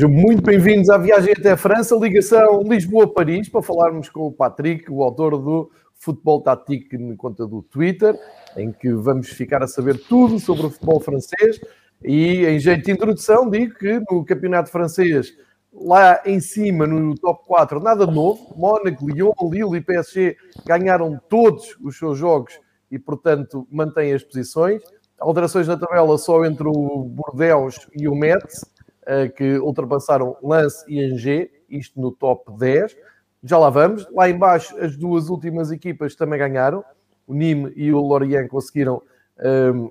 Sejam muito bem-vindos à viagem até a França, ligação Lisboa-Paris, para falarmos com o Patrick, o autor do Futebol Tático na conta do Twitter, em que vamos ficar a saber tudo sobre o futebol francês. E em jeito de introdução, digo que no campeonato francês, lá em cima, no top 4, nada de novo. Mónaco, Lyon, Lille e PSG ganharam todos os seus jogos e, portanto, mantêm as posições. Alterações na tabela só entre o Bordeaux e o Metz que ultrapassaram Lance e Angers, isto no top 10. Já lá vamos. Lá embaixo, as duas últimas equipas também ganharam. O Nîmes e o Lorient conseguiram um, ehm,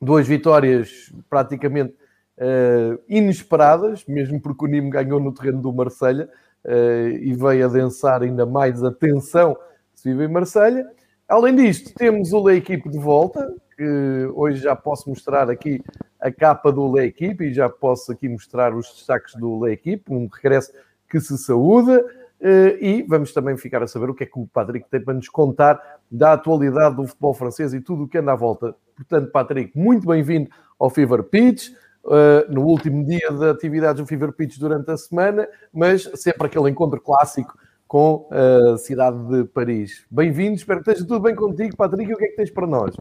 duas vitórias praticamente uh, inesperadas, mesmo porque o Nîmes ganhou no terreno do Marselha uh, e veio a densar ainda mais a tensão que se vive em Marselha. Além disto, temos o L'Equipe de volta, que hoje já posso mostrar aqui a capa do Le Equipe e já posso aqui mostrar os destaques do Le Equipe, um regresso que se saúda. Eh, e vamos também ficar a saber o que é que o Patrick tem para nos contar da atualidade do futebol francês e tudo o que anda à volta. Portanto, Patrick, muito bem-vindo ao Fever Pitch, eh, no último dia de atividades do Fever Pitch durante a semana, mas sempre aquele encontro clássico com a cidade de Paris. Bem-vindo, espero que esteja tudo bem contigo, Patrick, e o que é que tens para nós?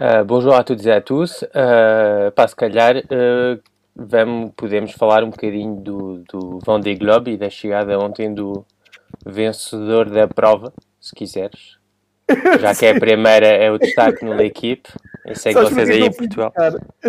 Uh, bonjour a todos e a tous. Uh, pá, se calhar uh, vamos, podemos falar um bocadinho do, do Vendée Globe e da chegada ontem do vencedor da prova, se quiseres. Já que é a primeira, é o destaque no equipe. Eu sei que vocês aí em Portugal.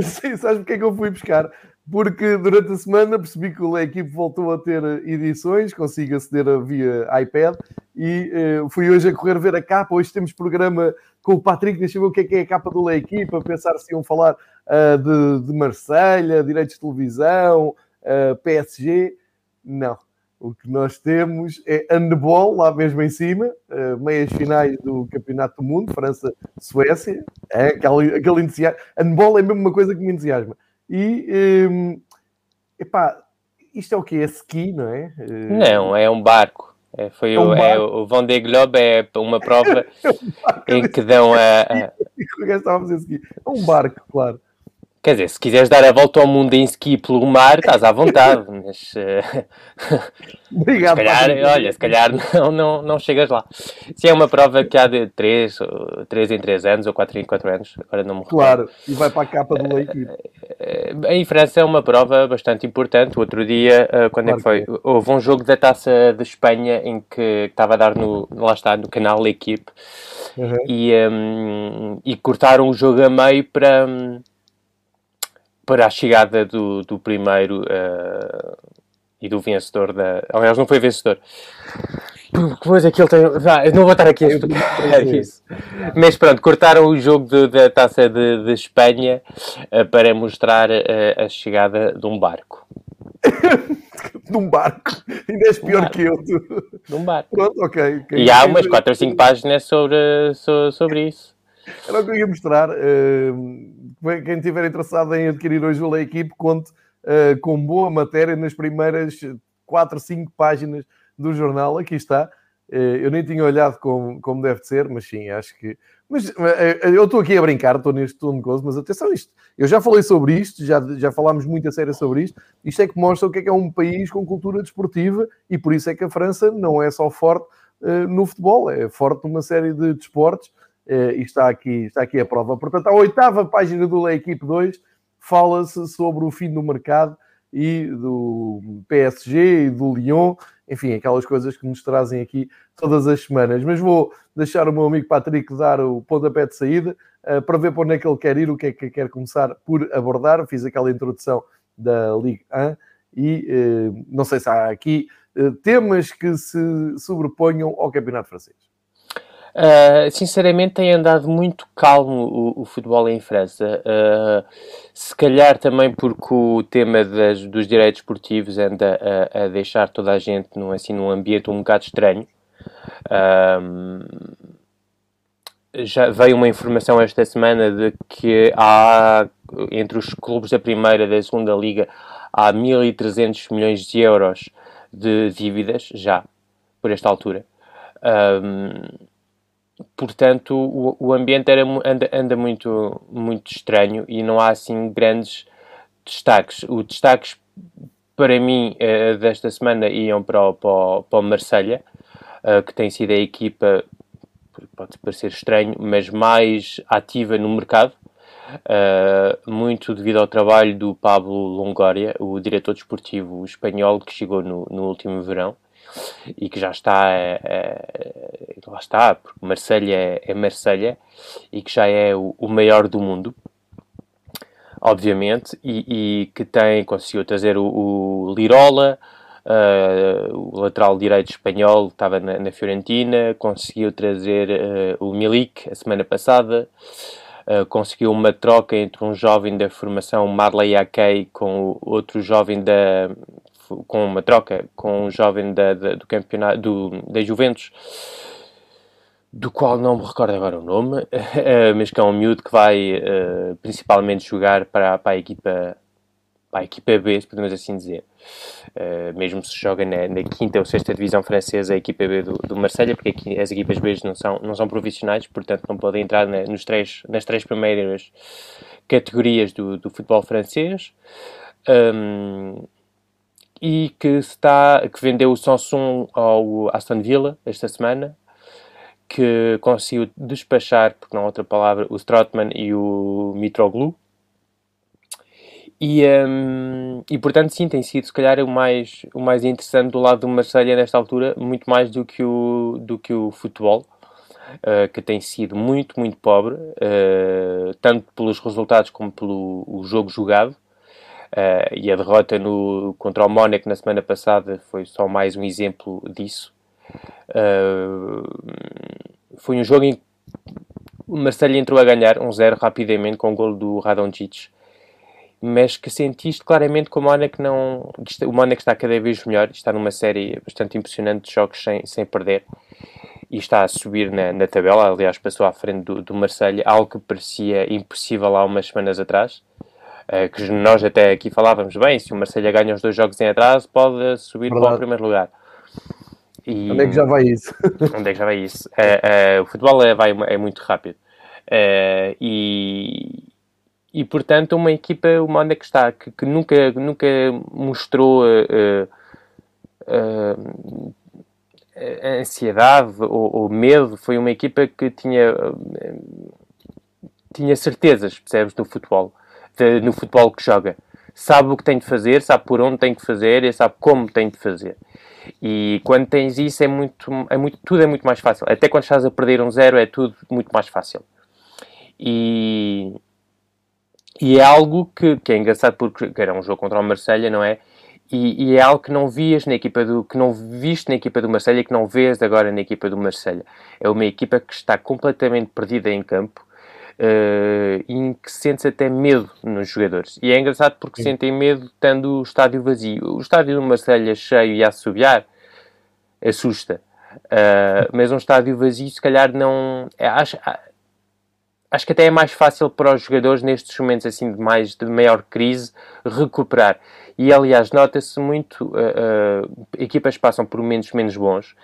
Sim, sabes porque é que eu fui buscar? Porque durante a semana percebi que a equipe voltou a ter edições, consigo aceder via iPad e uh, fui hoje a correr ver a capa. Hoje temos programa com o Patrick, deixa eu ver o que é que é a capa do La Equipa, pensar se iam falar uh, de, de Marselha, direitos de televisão, uh, ah, PSG. Não. O que nós temos é handball, lá mesmo em cima, uh, meias finais do Campeonato do Mundo, França-Suécia. É aquele, aquele entusiasmo. Handball é mesmo uma coisa que me entusiasma. E, um, epá, isto é o que? É ski, não é? Não, é um barco. É, foi é o, é, o Vendée Globe é uma prova é um em que dão a... a... É um barco, claro. Quer dizer, se quiseres dar a volta ao mundo em ski pelo mar, estás à vontade, mas... Uh... Obrigado. Se calhar, olha, se calhar não, não, não chegas lá. Se é uma prova que há de 3, 3 em 3 anos ou 4 em 4 anos, agora não me recordo. Claro, e vai para a capa do Leite. Eh, em França é uma prova bastante importante. O outro dia, uh, quando claro é que foi? Houve um jogo da Taça de Espanha em que estava a dar no, lá está, no canal L'Equipe uhum. e, um, e cortaram o jogo a meio para... Um, para a chegada do, do primeiro uh, e do vencedor da. Aliás, não foi vencedor. Pois é que ele tem. Ah, não vou estar aqui a explicar isso. Mas pronto, cortaram o jogo de, da taça de, de Espanha uh, para mostrar uh, a chegada de um barco. de um barco. Ainda és pior um que eu. De um barco. Pronto, ok. okay. E há umas 4 ou 5 páginas sobre, sobre, sobre isso. Era o que eu ia mostrar. Uh, quem estiver interessado em adquirir hoje o Lei Equipe, conte uh, com boa matéria nas primeiras 4, 5 páginas do jornal. Aqui está. Uh, eu nem tinha olhado como, como deve ser, mas sim, acho que. Mas uh, eu estou aqui a brincar, estou neste tom de gozo, mas atenção, isto. Eu já falei sobre isto, já, já falámos muito a sério sobre isto. Isto é que mostra o que é que é um país com cultura desportiva e por isso é que a França não é só forte no futebol, é forte numa série de desportos eh, e está aqui, está aqui a prova. Portanto, a oitava página do La Equipe 2 fala-se sobre o fim do mercado e do PSG e do Lyon, enfim, aquelas coisas que nos trazem aqui todas as semanas. Mas vou deixar o meu amigo Patrick dar o pontapé de saída uh, para ver para onde é que ele quer ir, o que é que quer começar por abordar. Fiz aquela introdução da Ligue 1 e uh, não sei se há aqui temas que se sobreponham ao Campeonato Francês. Uh, sinceramente tem andado muito calmo o, o futebol em França. Uh, se calhar também porque o tema das, dos direitos esportivos anda a, a, deixar toda a gente num, assim, num ambiente um bocado estranho. Uh, já veio uma informação esta semana de que há, entre os clubes da primeira e da segunda liga, há 1.300 milhões de euros de dívidas, já, por esta altura. Portanto, o, o ambiente era, anda, anda, muito, muito estranho e não há assim grandes destaques. O destaques para mim, uh, desta semana iam para o, para o, para o Marselha, uh, que tem sido a equipa, pode parecer estranho, mas mais ativa no mercado. Uh, muito devido ao trabalho do Pablo Longoria, o diretor desportivo espanhol que chegou no, no último verão e que já está, é, lá está, porque Marselha é, é Marselha e que já é o, o maior do mundo obviamente, e, e, que tem, conseguiu trazer o, o Lirola, uh, o lateral direito espanhol, que estava na, na Fiorentina, conseguiu trazer uh, o Milik a semana passada, uh, conseguiu uma troca entre um jovem da formação Marley Akei com outro jovem da com uma troca com um jovem da, da do campeonato do, da Juventus do qual não me recordo agora o nome, mas que é um miúdo que vai uh, principalmente jogar para, para, a equipa para a equipa B, podemos assim dizer. Uh, mesmo se joga na, na, quinta ou sexta divisão francesa, a equipa B do, do Marselha, porque aqui as equipas B não são, não são profissionais, portanto não podem entrar na, nos três, nas três primeiras categorias do, do futebol francês. Um, e que está que vendeu o Samsung ao Aston Villa esta semana que conseguiu despachar, porque não há outra palavra, o Strotman e o Mitroglou. E, um, e portanto, sim, tem sido se calhar o mais, o mais interessante do lado do Marselha nesta altura, muito mais do que o, do que o futebol, uh, que tem sido muito, muito pobre, uh, tanto pelos resultados como pelo jogo jogado. Uh, e a derrota no, contra o Mónaco na semana passada foi só mais um exemplo disso. Uh, foi um jogo em que o Marseille entrou a ganhar 1-0 rapidamente com o gol do Radonjic, mas que sentiste claramente que o Mónaco não o Mónaco está cada vez melhor, está numa série bastante impressionante de jogos sem, sem perder e está a subir na, na tabela, aliás passou à frente do, do Marseille, algo que parecia impossível há umas semanas atrás, que nós até aqui falávamos bem, se o Marseille ganha os dois jogos em atraso pode subir Verdade. para o primeiro lugar. E... Onde é que já vai isso? Onde é que já vai isso? É, é, o futebol é, vai, é muito rápido. É, e, e, portanto, uma equipa, uma onde é que está, que, que nunca, nunca mostrou uh, uh, ansiedade ou, ou, medo, foi uma equipa que tinha, uh, tinha certezas, percebes, no futebol, de, no futebol que joga. Sabe o que tem de fazer, sabe por onde tem de fazer e sabe como tem de fazer. E quando tens isso é muito, é muito, tudo é muito mais fácil. Até quando estás a perder um zero é tudo muito mais fácil. E, e é algo que, que é engraçado porque era um jogo contra o Marselha, não é? E, e, é algo que não vias na equipa do que não viste na equipa do Marselha que não vês agora na equipa do Marselha. É uma equipa que está completamente perdida em campo uh, em que sentes até medo nos jogadores. E é engraçado porque Sim. sentem medo tendo o estádio vazio. O estádio de Marselha cheio e a assobiar assusta. Uh, mas um estádio vazio, se calhar, não. É, acho, acho que até é mais fácil para os jogadores, nestes momentos assim de, mais, de maior crise, recuperar. E aliás, nota-se muito: uh, uh, equipas passam por momentos menos bons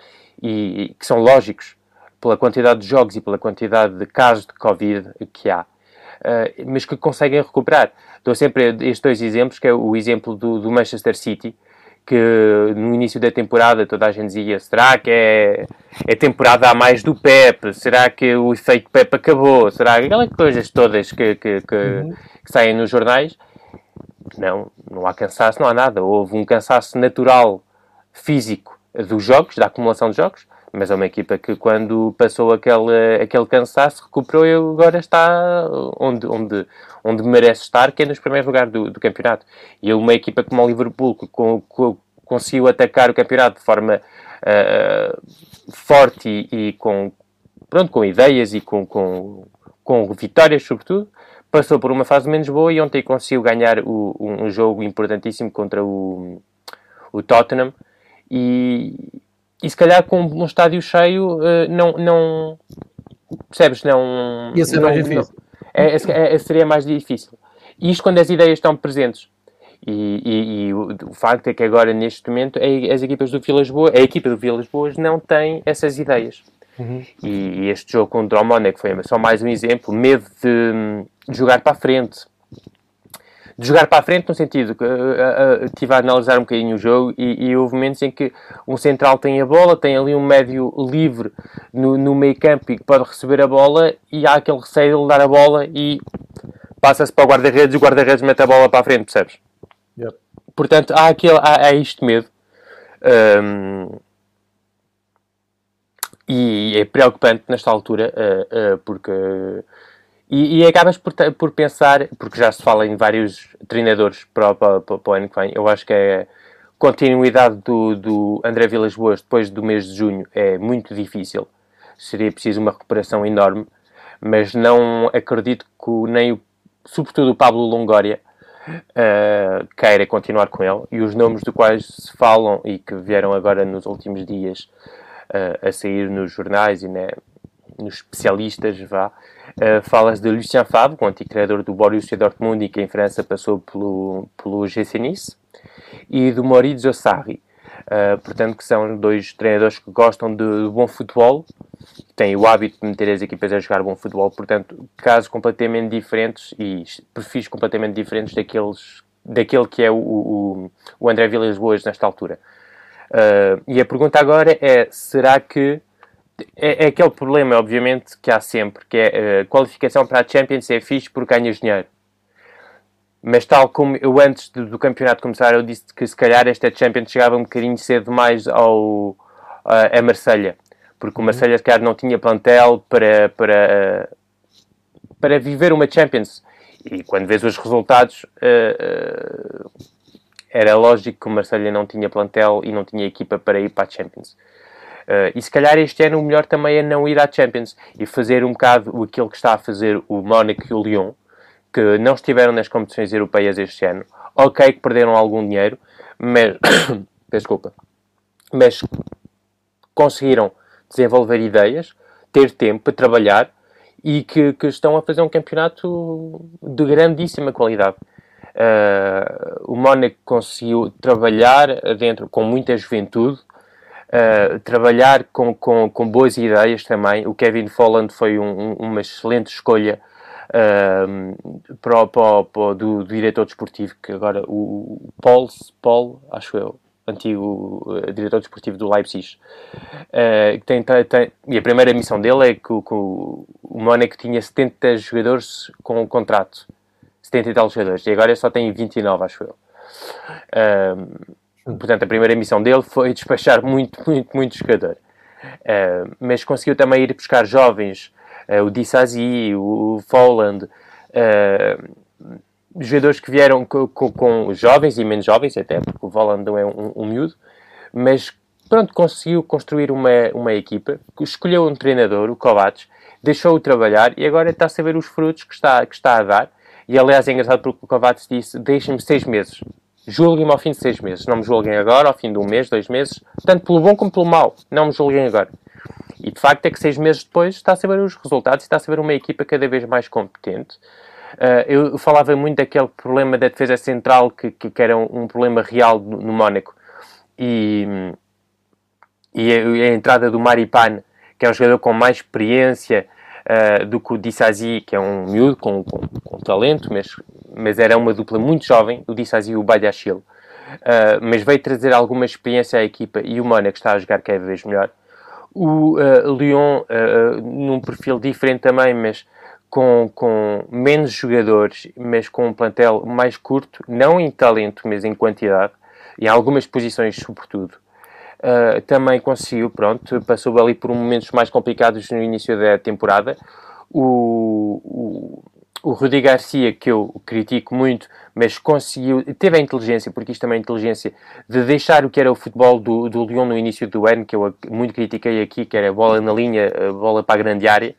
e, e que são lógicos pela quantidade de jogos e pela quantidade de casos de Covid que há, uh, mas que conseguem recuperar. Dou sempre estes dois exemplos, que é o exemplo do, do, Manchester City, que no início da temporada toda a gente dizia, será que é, é temporada a mais do Pep? Será que o efeito Pep acabou? Será que aquelas coisas todas que, que, que, uhum. que saem nos jornais? Não, não há cansaço, não há nada. Houve um cansaço natural físico dos jogos, da acumulação de jogos, mas é uma equipa que quando passou aquele, aquele cansaço recuperou e agora está onde, onde, onde merece estar, que é nos primeiros lugares do, do campeonato. E uma equipa como o Liverpool, que com, com, conseguiu atacar o campeonato de forma uh, forte e, e, com, pronto, com ideias e com, com, com vitórias, sobretudo, passou por uma fase menos boa e ontem conseguiu ganhar o, um jogo importantíssimo contra o, o Tottenham. E, e se calhar com um estádio cheio uh, não, não percebes, não... Ia ser não, mais difícil. Não, é, é, é, seria mais difícil. E isto quando as ideias estão presentes. E, e, e o, o, facto é que agora, neste momento, é, as equipas do Vilas Boas, a equipa do Vilas Boas não tem essas ideias. Uhum. E, e, este jogo contra o Mónaco foi só mais um exemplo. Medo de, de jogar para a frente, de jogar para a frente, no sentido que uh, uh, estive a analisar um bocadinho o jogo e, e, houve momentos em que um central tem a bola, tem ali um médio livre no, no meio campo e que pode receber a bola e há aquele receio de ele dar a bola e passa-se para o guarda-redes e o guarda-redes mete a bola para a frente, percebes? Yep. Portanto, há, aquele, há, há isto medo. Um, e é preocupante nesta altura, uh, uh, porque. E, e, acabas por, por pensar, porque já se fala em vários treinadores para, para, para, para o ano que vem, eu acho que a continuidade do, do André Vilas Boas depois do mês de junho é muito difícil. Seria preciso uma recuperação enorme, mas não acredito que nem o, sobretudo o Pablo Longoria uh, queira continuar com ele. E os nomes do quais se falam e que vieram agora nos últimos dias uh, a sair nos jornais e né, nos especialistas, vá, uh, de Lucien Favre, o antigo treinador do Borussia Dortmund e que em França passou pelo, pelo GC Nice, e do Maurizio Sarri. Uh, portanto, que são dois treinadores que gostam de, de, bom futebol, têm o hábito de meter as equipas a jogar bom futebol, portanto, casos completamente diferentes e perfis completamente diferentes daqueles, daquele que é o, o, o André Vilas Boas nesta altura. Uh, e a pergunta agora é: será que. É, é, aquele problema, obviamente, que há sempre, que é uh, qualificação para a Champions é fixe porque ganhas dinheiro. Mas tal como eu antes do, do, campeonato começar, eu disse que se calhar esta Champions chegava um bocadinho cedo mais ao, uh, a Marselha Porque o uhum. Marselha se calhar não tinha plantel para, para, para viver uma Champions. E quando vês os resultados, uh, era lógico que o Marselha não tinha plantel e não tinha equipa para ir para a Champions. Uh, e se calhar este ano o melhor também é não ir à Champions e fazer um bocado aquilo que está a fazer o Mónaco e o Lyon, que não estiveram nas competições europeias este ano. Ok, que perderam algum dinheiro, mas. Desculpa. Mas conseguiram desenvolver ideias, ter tempo para trabalhar e que, que estão a fazer um campeonato de grandíssima qualidade. Uh, o Mónaco conseguiu trabalhar dentro com muita juventude, uh, trabalhar com, com, com, boas ideias também. O Kevin Folland foi um, um, uma excelente escolha uh, para, para, para, do, do, diretor desportivo, que agora o Paul, Paul acho eu, antigo diretor desportivo do Leipzig. Tem, tem, e a primeira missão dele é que, que o, o Mónaco tinha 70 jogadores com um contrato 70 e tal jogadores, e agora só tem 29, acho eu. Um, portanto, a primeira missão dele foi despachar muito, muito, muito jogador. Uh, mas conseguiu também ir buscar jovens, uh, o Dissazi, o Folland, uh, jogadores que vieram com, com, com, jovens e menos jovens, até porque o Folland não é um, um miúdo, mas pronto, conseguiu construir uma, uma equipa, escolheu um treinador, o Kovacs, deixou-o trabalhar e agora está a saber os frutos que está, que está a dar e aliás é engraçado porque o Kovacs disse: deixem-me seis meses. Julguem-me ao fim de seis meses. Não me julguem agora, ao fim de um mês, dois meses, tanto pelo bom como pelo mau. Não me julguem agora. E de facto é que seis meses depois está a saber os resultados e está a saber uma equipa cada vez mais competente. Uh, eu falava muito daquele problema da defesa central que, que, que era um, um, problema real no, no Mónaco. E, e a, a, entrada do Maripan, que é um jogador com mais experiência, uh, do que o Dissazi, que é um miúdo com, com, com, talento, mas, mas era uma dupla muito jovem, o Dissazi e o Badiachil. Uh, mas veio trazer alguma experiência à equipa e o Mónaco está a jogar cada vez melhor. O uh, Lyon, num perfil diferente também, mas com, com menos jogadores, mas com um plantel mais curto, não em talento, mas em quantidade, em algumas posições, sobretudo. Uh, também conseguiu, pronto, passou ali por momentos mais complicados no início da temporada. O, o, o Rudi Garcia, que eu critico muito, mas conseguiu, teve a inteligência, porque isto também é inteligência, de deixar o que era o futebol do, do Lyon no início do ano, que eu muito critiquei aqui, que era bola na linha, bola para a grande área.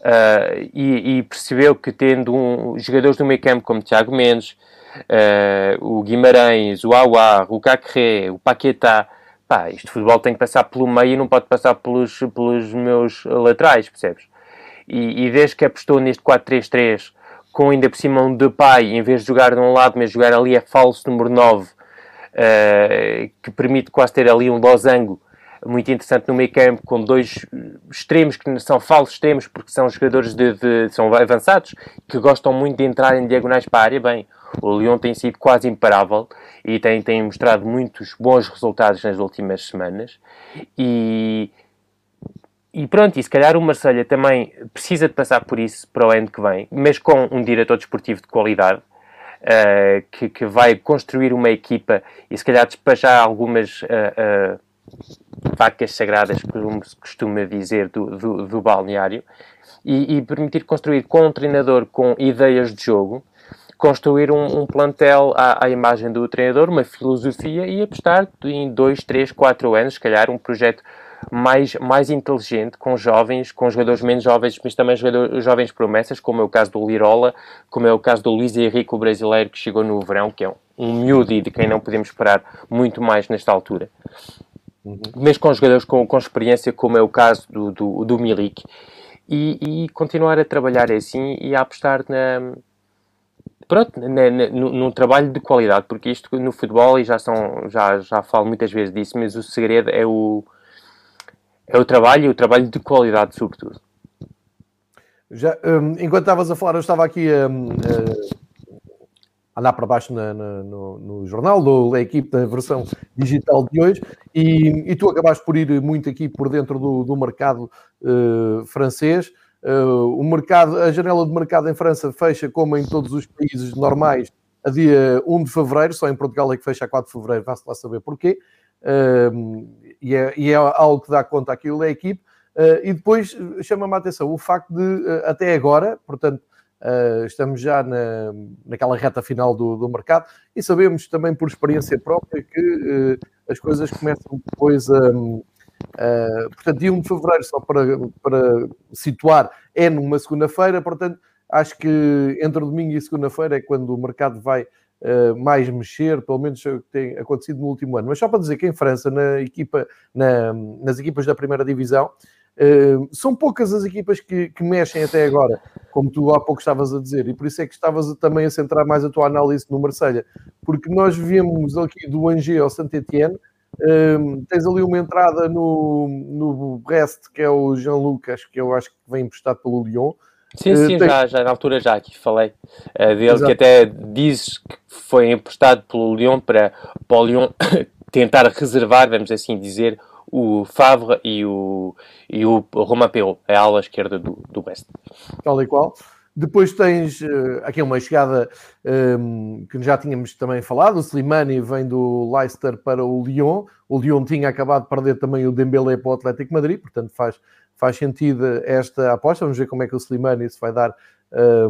Uh, e, e, percebeu que tendo um, jogadores do meio campo como Tiago Mendes, uh, o Guimarães, o Aouar, o Cacré, o Paquetá, pá, isto de futebol tem que passar pelo meio e não pode passar pelos, pelos meus laterais, percebes? E, e desde que apostou neste 4-3-3, com ainda por cima um Depay, em vez de jogar de um lado, mas jogar ali é falso número 9, uh, eh, que permite quase ter ali um losango muito interessante no meio campo, com dois extremos que são falsos extremos, porque são jogadores de, de, são avançados, que gostam muito de entrar em diagonais para a área. Bem, O Lyon tem sido quase imparável e tem, tem mostrado muitos bons resultados nas últimas semanas. E, e pronto, e se calhar o Marselha também precisa de passar por isso para o ano que vem, mas com um diretor desportivo de qualidade. Uh, que, que, vai construir uma equipa e se calhar despachar algumas uh, uh, vacas sagradas, como se costuma dizer, do, do, do balneário, e, e, permitir construir com um treinador com ideias de jogo, construir um, um plantel à, à, imagem do treinador, uma filosofia e apostar em dois, três, quatro anos, se calhar um projeto mais, mais inteligente, com jovens, com jogadores menos jovens, mas também jogadores, jovens promessas, como é o caso do Lirola, como é o caso do Luiz Henrique, o brasileiro, que chegou no verão, que é um, um miúdo e de quem não podemos esperar muito mais nesta altura. Uhum. Mesmo com jogadores com, com experiência, como é o caso do, do, do Milik. E, e, continuar a trabalhar assim e a apostar na, pronto, na, na, num trabalho de qualidade, porque isto no futebol, e já, são, já, já falo muitas vezes disso, mas o segredo é o, é o trabalho e o trabalho de qualidade, sobretudo. Já, um, enquanto estavas a falar, eu estava aqui a andar para baixo na, na, no, no, jornal do, da equipe da versão digital de hoje e, e, tu acabaste por ir muito aqui por dentro do, do mercado uh, francês. Uh, o mercado, a janela de mercado em França fecha como em todos os países normais a dia 1 de fevereiro, só em Portugal é que fecha a 4 de fevereiro, vá-se lá saber porquê. Uh, e, é, e, é, algo que dá conta aquilo da equipe. Uh, e depois chama-me a atenção o facto de, uh, até agora, portanto, estamos já na, naquela reta final do, do, mercado e sabemos também por experiência própria que as coisas começam depois a. portanto, dia 1 de fevereiro, só para, para situar, é numa segunda-feira, portanto, acho que entre domingo e segunda-feira é quando o mercado vai uh, mais mexer, pelo menos o que tem acontecido no último ano. Mas só para dizer que em França, na equipa, na, nas equipas da primeira divisão, uh, são poucas as equipas que, que, mexem até agora, como tu há pouco estavas a dizer, e por isso é que estavas também a centrar mais a tua análise no Marselha, porque nós vemos aqui do Angers ao Saint-Etienne, uh, tens ali uma entrada no, no Brest, que é o Jean-Luc, acho que eu acho que vem emprestado pelo Lyon, Sim, eh, sim, tem... já, já na altura já aqui falei uh, dele, Exato. que até diz que foi emprestado pelo Lyon para, para o Lyon tentar reservar, vamos assim dizer, o Favre e o, e o Romain Perrault, a ala esquerda do, do West. Tal e qual. Depois tens uh, aqui uma chegada um, ehm, que já tínhamos também falado, o Slimani vem do Leicester para o Lyon, o Lyon tinha acabado de perder também o Dembélé para o Atlético Madrid, portanto faz faz sentido esta aposta. Vamos ver como é que o Slimani se vai dar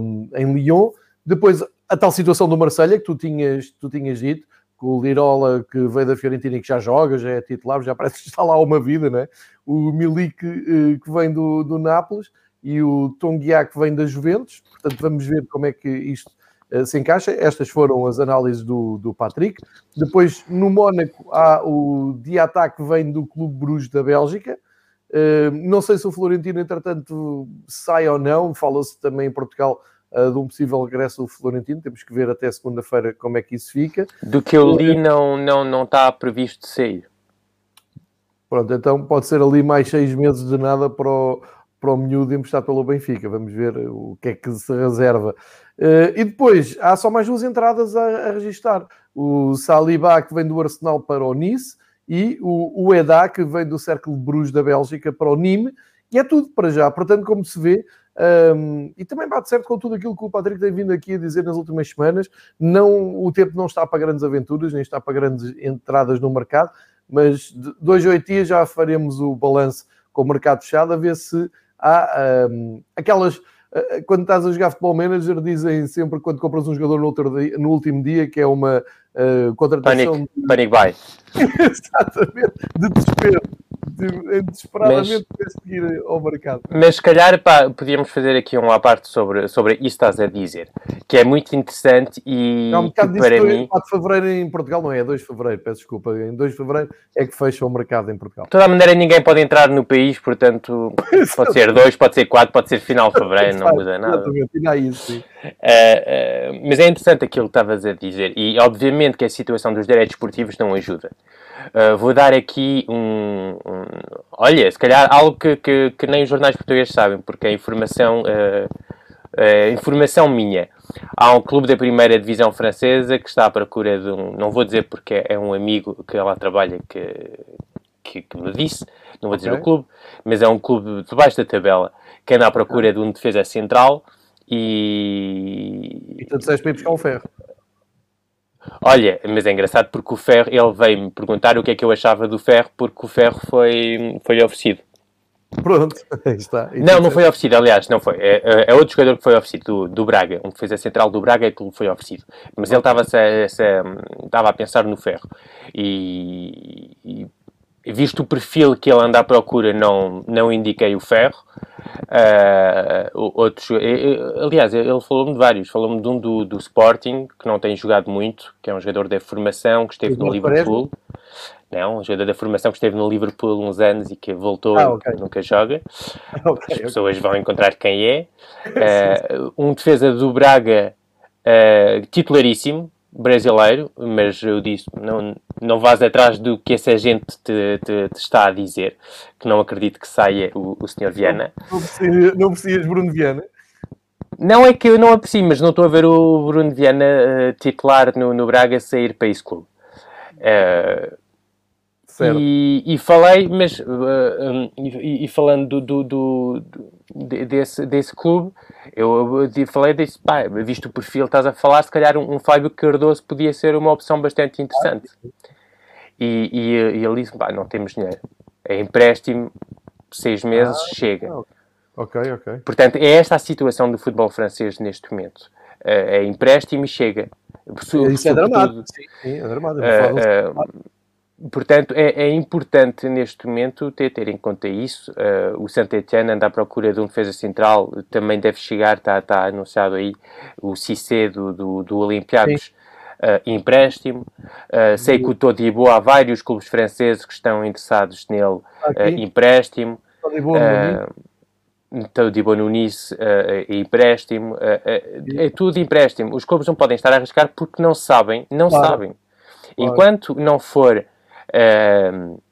um, em Lyon. Depois, a tal situação do Marselha que tu tinhas, tu tinhas dito, o Lirola que veio da Fiorentina e que já joga, já é titular, já parece que está lá uma vida, né? O Milik eh, que vem do, do Nápoles e o Tonguiá que vem da Juventus. Portanto, vamos ver como é que isto uh, se encaixa. Estas foram as análises do, do Patrick. Depois, no Mónaco, há o Diatá que vem do Clube Bruges da Bélgica. Uh, não sei se o Florentino, entretanto, sai ou não. Fala-se também em Portugal uh, de um possível regresso do Florentino. Temos que ver até segunda-feira como é que isso fica. Do que eu li, não, não, não está previsto sair. Pronto, então pode ser ali mais seis meses de nada para o, para o miúdo emprestado pelo Benfica. Vamos ver o que é que se reserva. Uh, e depois, há só mais duas entradas a, a registrar. O Saliba, que vem do Arsenal para o Nice, e o, o EDA, que vem do Cercle de Bruges da Bélgica para o Nîmes, e é tudo para já. Portanto, como se vê, um, e também bate certo com tudo aquilo que o Patrick tem vindo aqui a dizer nas últimas semanas, não, o tempo não está para grandes aventuras, nem está para grandes entradas no mercado, mas de dois a oito dias já faremos o balanço com o mercado fechado, a ver se há um, aquelas eh, quando estás a jogar futebol manager, dizem sempre quando compras um jogador no, dia, no último dia que é uma uh, contratação. Panic, de... panic buy. Exatamente, de desespero de, desesperadamente mas, seguir ao mercado. Mas se calhar pá, podíamos fazer aqui uma parte sobre, sobre isso estás a dizer, que é muito interessante e não, um para mim... 4 de Fevereiro em Portugal, não é, é 2 de Fevereiro, peço desculpa, em 2 de Fevereiro é que fecha o mercado em Portugal. De toda a maneira ninguém pode entrar no país, portanto pode ser 2, pode ser 4, pode ser final de Fevereiro, não muda nada. Exatamente, ainda isso, sim. Uh, uh, mas é interessante aquilo que estavas a dizer e obviamente que a situação dos direitos esportivos não ajuda. Uh, vou dar aqui um, um, Olha, se calhar algo que, que, que, nem os jornais portugueses sabem, porque a informação uh, Uh, informação minha. Há um clube da primeira divisão francesa que está à procura de um. Não vou dizer porque é um amigo que lá trabalha que, que, que me disse, não vou dizer okay. o clube, mas é um clube debaixo da tabela que anda à procura de um defesa central e. E tu disseste para ir buscar o ferro. Olha, mas é engraçado porque o ferro, ele veio-me perguntar o que é que eu achava do ferro, porque o ferro foi, foi oferecido. Pronto, está. E não, não foi oferecido, aliás, não foi. É, é, é outro jogador que foi oferecido, do, do Braga, um defesa central do Braga é que foi oferecido. Mas ele estava a, estava a pensar no ferro. E, e, visto o perfil que ele anda à procura, não, não indiquei o ferro. Uh, outros, aliás, ele falou-me de vários. Falou-me de um do, do Sporting, que não tem jogado muito, que é um jogador da formação, que esteve no Liverpool. Não, um jogador da formação que esteve no Liverpool uns anos e que voltou ah, okay. e nunca joga. Okay, As pessoas okay. vão encontrar quem é. Uh, um defesa do Braga uh, titularíssimo, brasileiro, mas eu disse, não, não vás atrás do que essa gente te, te, te está a dizer, que não acredito que saia o, o Sr. Viana. Não, precisas Bruno Viana? Não é que eu não aprecio, mas não estou a ver o Bruno Viana uh, titular no, no Braga sair para esse clube. Uh, e, e, falei, mas uh, um, e, e, falando do, do, do, desse, desse clube, eu, eu falei disse, pá, visto o perfil, estás a falar, se calhar um, um Fábio Cardoso podia ser uma opção bastante interessante. E, e, e ele disse, pá, não temos dinheiro. É empréstimo, seis meses, ah, chega. Ok, ok. Portanto, é esta a situação do futebol francês neste momento. Uh, é empréstimo e chega. Isso é dramático. Sim, sim, é dramático. Uh, Portanto, é, é, importante neste momento ter, ter em conta isso. Uh, o Saint-Etienne anda à procura de um defesa central, também deve chegar, está, está anunciado aí, o Cissé do, do, do Olympiacos, uh, empréstimo. Uh, sei que o Todibo, há vários clubes franceses que estão interessados nele, uh, empréstimo. Todibo no Nice, empréstimo. é tudo empréstimo. Os clubes não podem estar a arriscar porque não sabem, não claro. sabem. Enquanto não for uh,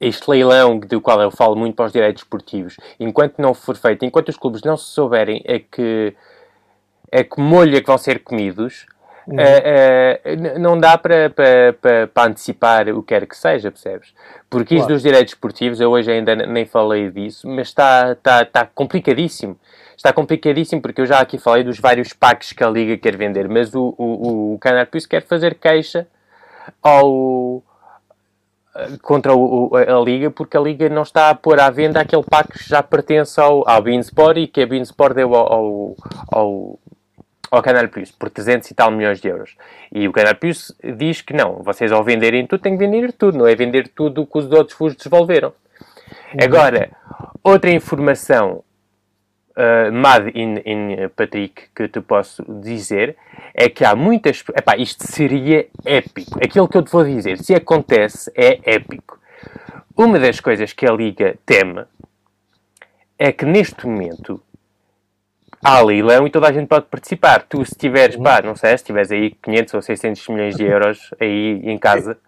este leilão do qual eu falo muito para os direitos esportivos, enquanto não for feito, enquanto os clubes não se souberem a que, a que molho é que vão ser comidos, uhum. uh, uh, não dá para, para, para, para, antecipar o que quer que seja, percebes? Porque claro. isso dos direitos esportivos, eu hoje ainda nem falei disso, mas está, está, está complicadíssimo. Está complicadíssimo porque eu já aqui falei dos vários packs que a Liga quer vender, mas o, o, o Canal Plus quer fazer queixa ao contra o, a Liga, porque a Liga não está a pôr à venda aquele pack que já pertence ao, ao Beansport e que a Beansport deu ao, ao, ao, ao Canal Plus por 300 e tal milhões de euros. E o Canal Plus diz que não, vocês ao venderem tudo têm que vender tudo, não é vender tudo o que os outros vos devolveram. Uhum. Agora, outra informação uh, Mad in, in Patrick que te posso dizer é que há muitas. Epá, isto seria épico. Aquilo que eu te vou dizer, se acontece, é épico. Uma das coisas que a Liga teme é que neste momento há leilão e toda a gente pode participar. Tu, se tiveres, pá, não sei, se tiveres aí 500 ou 600 milhões de euros aí em casa,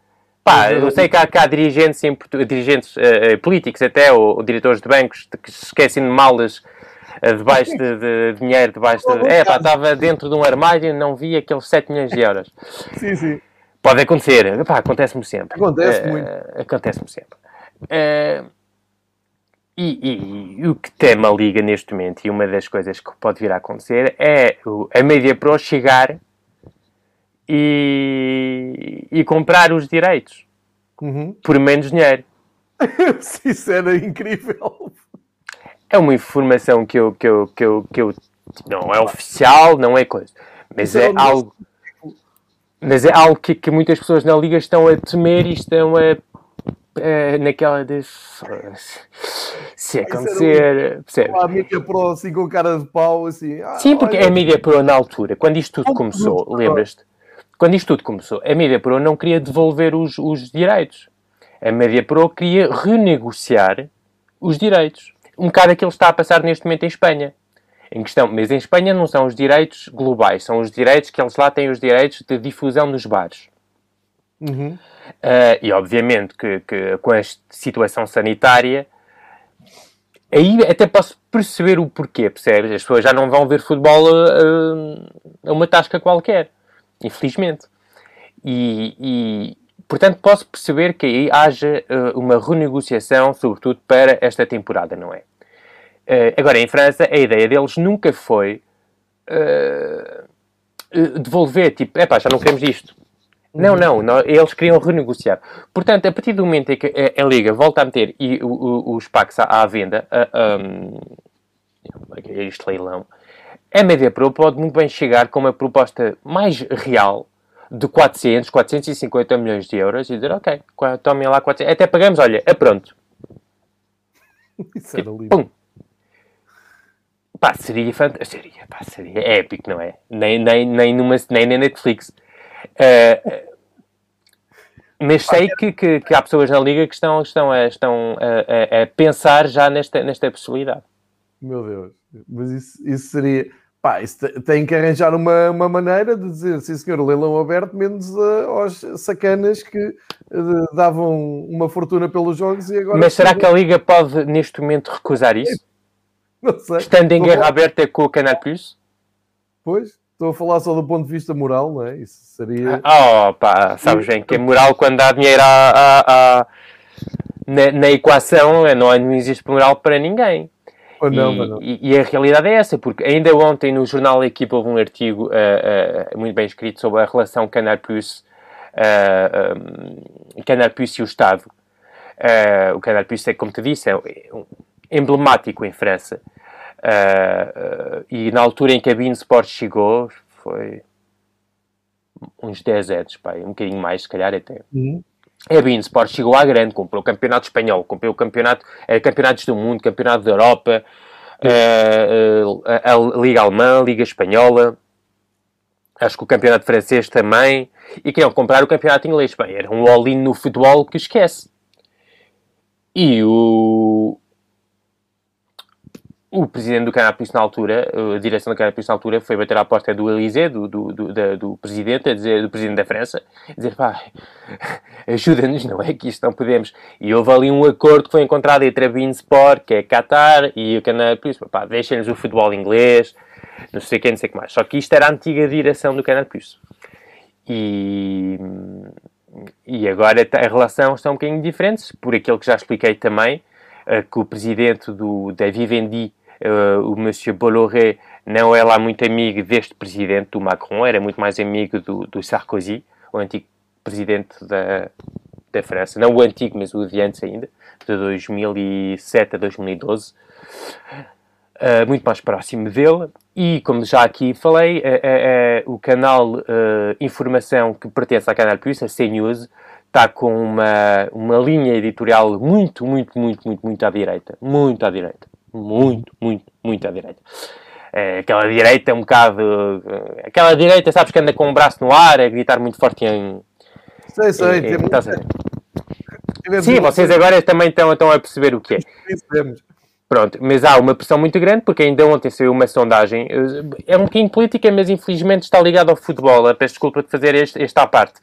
pá, eu sei que há, que há dirigentes, dirigentes uh, políticos até, ou, ou, diretores de bancos, que se esquecem de malas eh, debaixo de, de, dinheiro, debaixo de. É, pá, estava dentro de um armário e não vi aqueles 7 milhões de euros. Sim, sim. Pode acontecer, acontece-me sempre. Acontece uh, muito. Acontece-me sempre. Uh, e, e, e, o que teme a Liga neste momento, e uma das coisas que pode vir a acontecer, é a Media Pro chegar e, e comprar os direitos uhum. por menos dinheiro. Isso era incrível é uma informação que eu, que eu, que eu, que eu não é oficial, não é coisa, mas é, é algo mas é algo que, que, muitas pessoas na liga estão a temer e estão a, naquela de se acontecer, percebes? A mídia pro assim com cara de pau assim. Ah, Sim, porque olha, a mídia pro na altura, quando isto tudo começou, lembras-te? Quando isto tudo começou, a mídia pro não queria devolver os, os direitos. A mídia pro queria renegociar os direitos um bocado aquilo que está a passar neste momento em Espanha. Em questão, mas em Espanha não são os direitos globais, são os direitos que eles lá têm os direitos de difusão nos bares. Uhum. Uh, e obviamente que, que, com a situação sanitária aí até posso perceber o porquê, percebes? As pessoas já não vão ver futebol a, a uma tasca qualquer, infelizmente. E, e, portanto, posso perceber que aí haja uh, uma renegociação, sobretudo para esta temporada, não é? Uh, agora, em França, a ideia deles nunca foi uh, devolver, tipo, epá, já não queremos isto. Não, não, não, eles queriam renegociar. Portanto, a partir do momento em que a, a Liga volta a meter e, o, os packs à, à venda, a, um, este leilão, a Media Pro pode muito bem chegar com uma proposta mais real de 400, 450 milhões de euros e dizer, ok, tomem lá 400, até pagamos, olha, é pronto. Isso era lindo. Pum. Pá, seria fantástico. Seria, pá, seria épico, não é? Nem, nem, nem, numa, nem na Netflix. Uh, mas sei que, que, que, há pessoas na Liga que estão, estão, a, estão a, a, a, pensar já nesta, nesta possibilidade. Meu Deus, mas isso, isso seria. Pá, tem que arranjar uma, uma maneira de dizer, sim senhor, leilão aberto, menos uh, aos sacanas que uh, davam uma fortuna pelos jogos e agora. Mas será que a Liga pode neste momento recusar isso? Não sei. Estando em guerra aberta com o Canal Plus? Pois, estou a falar só do ponto de vista moral, não é? Isso seria. Oh, pá, sabes bem que é moral quando dá dinheiro à, à, à na, na, equação, não, não existe moral para ninguém. Oh, não, e, não. E, e, a realidade é essa, porque ainda ontem no jornal da equipa houve um artigo uh, uh, muito bem escrito sobre a relação Canal Plus, uh, um, e o Estado. o Canal Plus é, como te disse, é um, emblemático em França. E na altura em que a Bean Sport chegou, foi uns 10 anos, pá, um bocadinho mais, se calhar até. Uhum. A Bean Sport chegou à grande, comprou o campeonato espanhol, comprou o campeonato, uh, campeonatos do mundo, campeonato da Europa, uhum. a, a Liga Alemã, a Liga Espanhola, acho que o campeonato francês também, e queriam comprar o campeonato inglês. Bem, era um all-in no futebol que esquece. E o, o presidente do Plus na altura, a direção do Plus na altura, foi bater à porta do Elysée, do, do, do, do, presidente, a dizer, do presidente da França, a dizer, pá, ajuda-nos, não é que isto não podemos. E houve ali um acordo que foi encontrado entre a Bein Sport, que é Qatar, e o Plus, pá, deixem-nos o futebol inglês, não sei quem, não sei o que mais. Só que isto era a antiga direção do Plus. E, e agora a relação está um bocadinho diferente, por aquilo que já expliquei também, eh, que o presidente do, da Vivendi o Monsieur Bolloré não é lá muito amigo deste presidente do Macron, era muito mais amigo do, do Sarkozy, o antigo presidente da, da França. Não o antigo, mas o de antes ainda, de 2007 a 2012. Uh, muito mais próximo dele. E, como já aqui falei, uh, uh, o canal Informação que pertence à Canal Plus, a CNews, está com uma, uma linha editorial muito, muito, muito, muito, muito à direita. Muito à direita muito, muito, muito à direita. É, aquela direita é um bocado. Aquela direita, sabes, que anda com o braço no ar, a gritar muito forte em. Sei, sei, é, é, tá Sim, vocês agora também estão, estão a perceber o que é. Pronto, mas há uma pressão muito grande, porque ainda ontem saiu uma sondagem, é um bocadinho política, mas infelizmente está ligado ao futebol. Peço desculpa de fazer este, esta parte.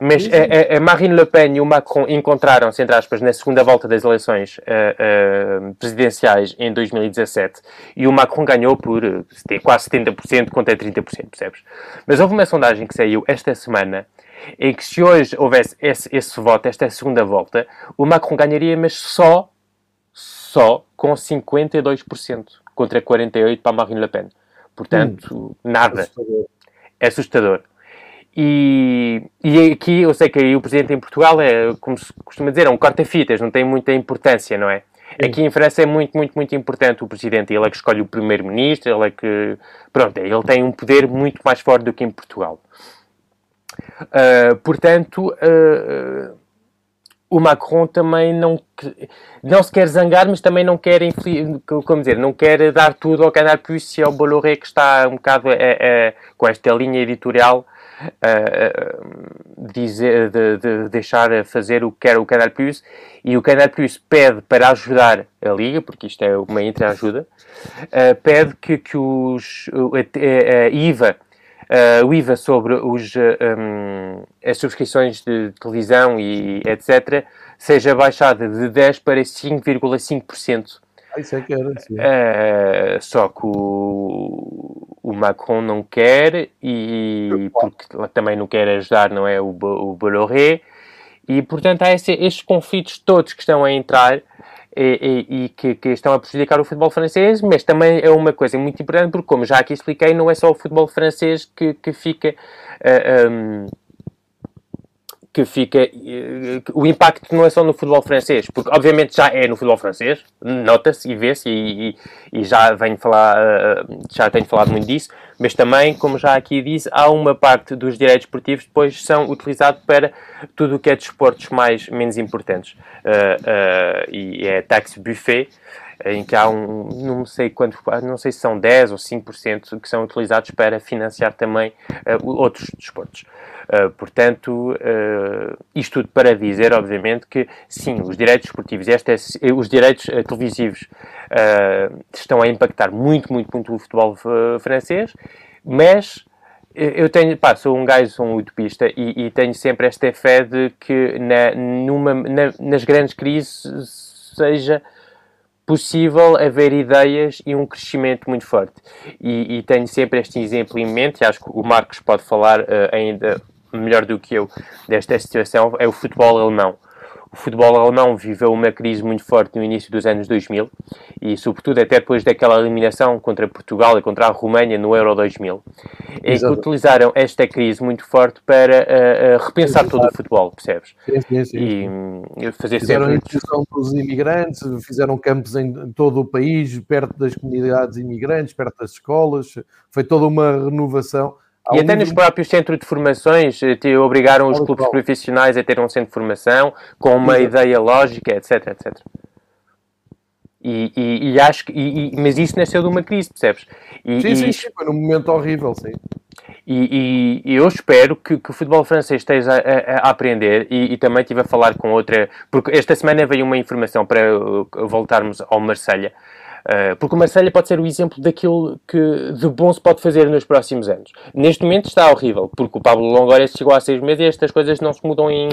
Mas a, a, Marine Le Pen e o Macron encontraram-se, entre aspas, na segunda volta das eleições uh, uh, presidenciais em 2017 e o Macron ganhou por uh, quase 70% contra 30%, percebes? Mas houve uma sondagem que saiu esta semana em que se hoje houvesse esse, esse voto, esta segunda volta, o Macron ganharia, mas só, só com 52% contra 48% para a Marine Le Pen. Portanto, hum. nada. Assustador. É assustador. E, e aqui eu sei que aí o presidente em Portugal é, como se costuma dizer, é um corta-fitas, não tem muita importância, não é? Sim. Aqui em França é muito, muito, muito importante o presidente. Ele é que escolhe o primeiro-ministro, ele é que. Pronto, ele tem um poder muito mais forte do que em Portugal. Uh, portanto, uh, o Macron também não, não se quer zangar, mas também não quer, como dizer, não quer dar tudo ao Canal Plus e ao Bolloré, que está um bocado com esta linha editorial uh, dizer, de, de, deixar fazer o que quer o Canal Plus e o Canal Plus pede para ajudar a Liga, porque isto é uma entreajuda, uh, pede que, que os, a, IVA Uh, o IVA sobre os, um, as subscrições de televisão e etc. seja baixada de 10% para 5,5%. Isso é que era, sim. Uh, só que o, o, Macron não quer e porque também não quer ajudar, não é, o, o Bolloré. E, portanto, há esse, estes conflitos todos que estão a entrar e, e, e que, que, estão a prejudicar o futebol francês, mas também é uma coisa muito importante porque, como já aqui expliquei, não é só o futebol francês que, que fica... Uh, um, que fica. Eh, o impacto não é só no futebol francês, porque obviamente já é no futebol francês, nota-se e vê-se, e, e, já venho falar, eh, já tenho falado muito disso, mas também, como já aqui disse, há uma parte dos direitos esportivos que depois são utilizados para tudo o que é desportos mais, menos importantes. Uh, uh, e é taxe buffet em que há um, não sei quanto, não sei se são 10 ou 5% que são utilizados para financiar também uh, outros desportos. Uh, portanto, uh, isto tudo para dizer, obviamente, que sim, os direitos esportivos, este é, os direitos televisivos estão a impactar muito, muito, muito o futebol francês, mas eu tenho, pá, sou um gajo, sou um utopista e, e tenho sempre esta fé de que na, numa, na, nas grandes crises seja possível haver ideias e um crescimento muito forte. E, e tenho sempre este exemplo em mente, e acho que o Marcos pode falar uh, ainda melhor do que eu desta situação, é o futebol alemão. O futebol alemão viveu uma crise muito forte no início dos anos 2000 e, sobretudo, até depois daquela eliminação contra Portugal e contra a Roménia no Euro 2000, em que utilizaram esta crise muito forte para uh, uh, repensar sim, todo o futebol, percebes? Sim, sim, sim. E um, fazer fizeram sempre... a inclusão dos imigrantes, fizeram campos em todo o país, perto das comunidades imigrantes, perto das escolas, foi toda uma renovação e até nos próprios centros de formações eh, te obrigaram os clubes profissionais a ter um centro de formação com uma ideia lógica, etc, etc. E, e, e acho que, e, mas isso nasceu de uma crise, percebes? E, sim, sim, sim, foi num momento horrível, sim. E, eu espero que, que, o futebol francês esteja a, a, a aprender e, também estive a falar com outra, porque esta semana veio uma informação para uh, voltarmos ao Marselha Uh, porque o Marselha pode ser o exemplo daquilo que de bom se pode fazer nos próximos anos. Neste momento está horrível, porque o Pablo Longoria chegou há seis meses e estas coisas não se mudam em,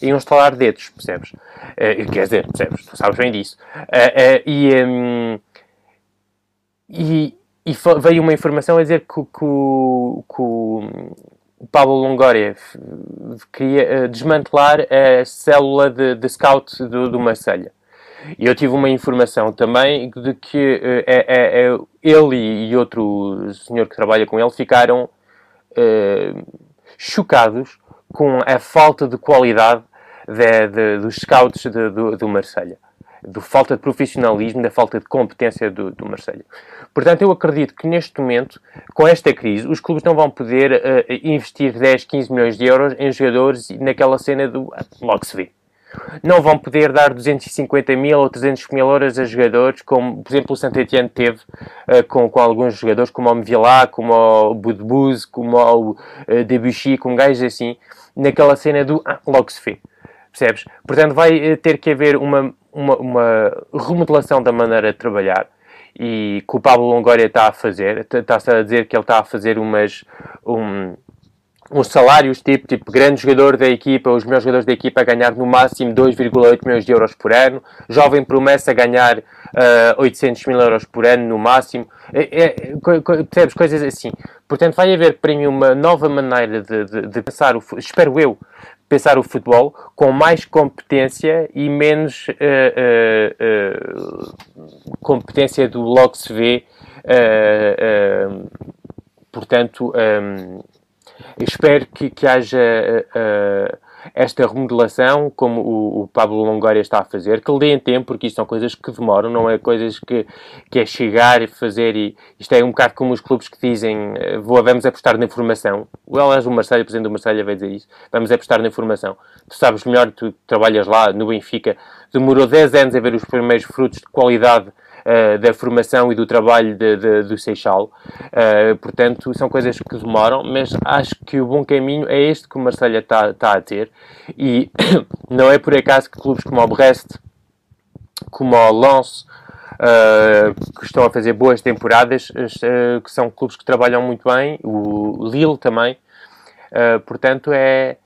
em um estalar de dedos, percebes? Uh, quer dizer, percebes? Tu sabes bem disso. Uh, e, um, e, e, veio uma informação a dizer que, que, que o, o Pablo Longoria queria desmantelar a célula de, de scout do, do Marselha. E eu tive uma informação também de que uh, é, é, ele e outro senhor que trabalha com ele ficaram uh, chocados com a falta de qualidade de, de, dos scouts de, do, do Marselha. Da falta de profissionalismo, da falta de competência do, do Marselha. Portanto, eu acredito que neste momento, com esta crise, os clubes não vão poder uh, investir 10, 15 milhões de euros em jogadores naquela cena do. Logo se vê não vão poder dar 250 mil ou 300 mil euros a jogadores, como, por exemplo, o Saint Etienne teve uh, com, com alguns jogadores, como o Mvila, como o Budbuz, como o uh, Debuchy, com gajos assim, naquela cena do ah, logo se vê. Percebes? Portanto, vai uh, ter que haver uma, uma, uma remodelação da maneira de trabalhar e que o Pablo Longoria está a fazer, está-se a dizer que ele está a fazer umas, um, uns salários tipo, tipo grande jogador da equipa, os meus jogadores da equipa a ganhar no máximo 2,8 milhões de euros por ano, jovem promessa a ganhar uh, eh, 800 mil euros por ano no máximo, é, é, percebes? Coisas assim. Portanto, vai haver para mim uma nova maneira de, de, de pensar, o, espero eu, pensar o futebol com mais competência e menos uh, uh, competência do logo se vê. portanto, um, espero que, que haja uh, esta remodelação, como o, o, Pablo Longoria está a fazer, que lhe deem tempo, porque isto são coisas que demoram, não é coisas que, que é chegar e fazer. E, isto é um bocado como os clubes que dizem vou, vamos apostar na informação. O Elas, o Marcelo, o presidente do Marcelo, vai dizer isso. Vamos apostar na informação. Tu sabes melhor, tu trabalhas lá no Benfica, demorou 10 anos a ver os primeiros frutos de qualidade uh, da formação e do trabalho de, de, do Seixal. Uh, portanto, são coisas que demoram, mas acho que o bom caminho é este que o Marselha está tá a ter. E não é por acaso que clubes como o Brest, como o Lens, Uh, que estão a fazer boas temporadas, uh, que são clubes que trabalham muito bem, o Lille também. Uh, portanto, é,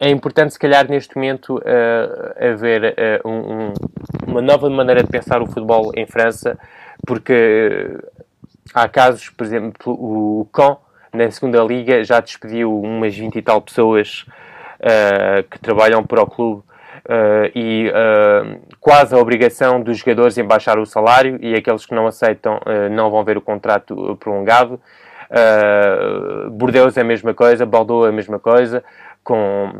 é importante, se calhar, neste momento, uh, haver uh, um, um, uma nova maneira de pensar o futebol em França, porque há casos, por exemplo, o Caen, na segunda liga, já despediu umas 20 e tal pessoas uh, que trabalham para o clube e quase a obrigação dos jogadores em baixar o salário e aqueles que não aceitam não vão ver o contrato prolongado. Uh, Bordeaux é a mesma coisa, Bordeaux é a mesma coisa com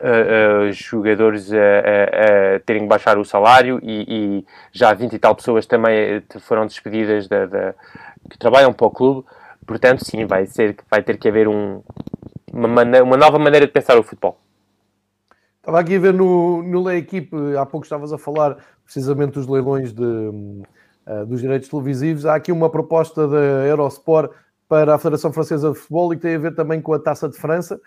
uh, uh, jogadores a, a, a, terem que baixar o salário e, e, já 20 e tal pessoas também eh, foram despedidas da, da, que trabalham para o clube. Portanto, sim, vai, ser, vai ter que haver um, uma, maneira, uma nova maneira de pensar o futebol. Estava aqui a ver no, no Lei Equipe, há pouco estavas a falar precisamente dos leilões de, uh, dos direitos televisivos. Há aqui uma proposta da Eurosport para a Federação Francesa de Futebol e que tem a ver também com a Taça de França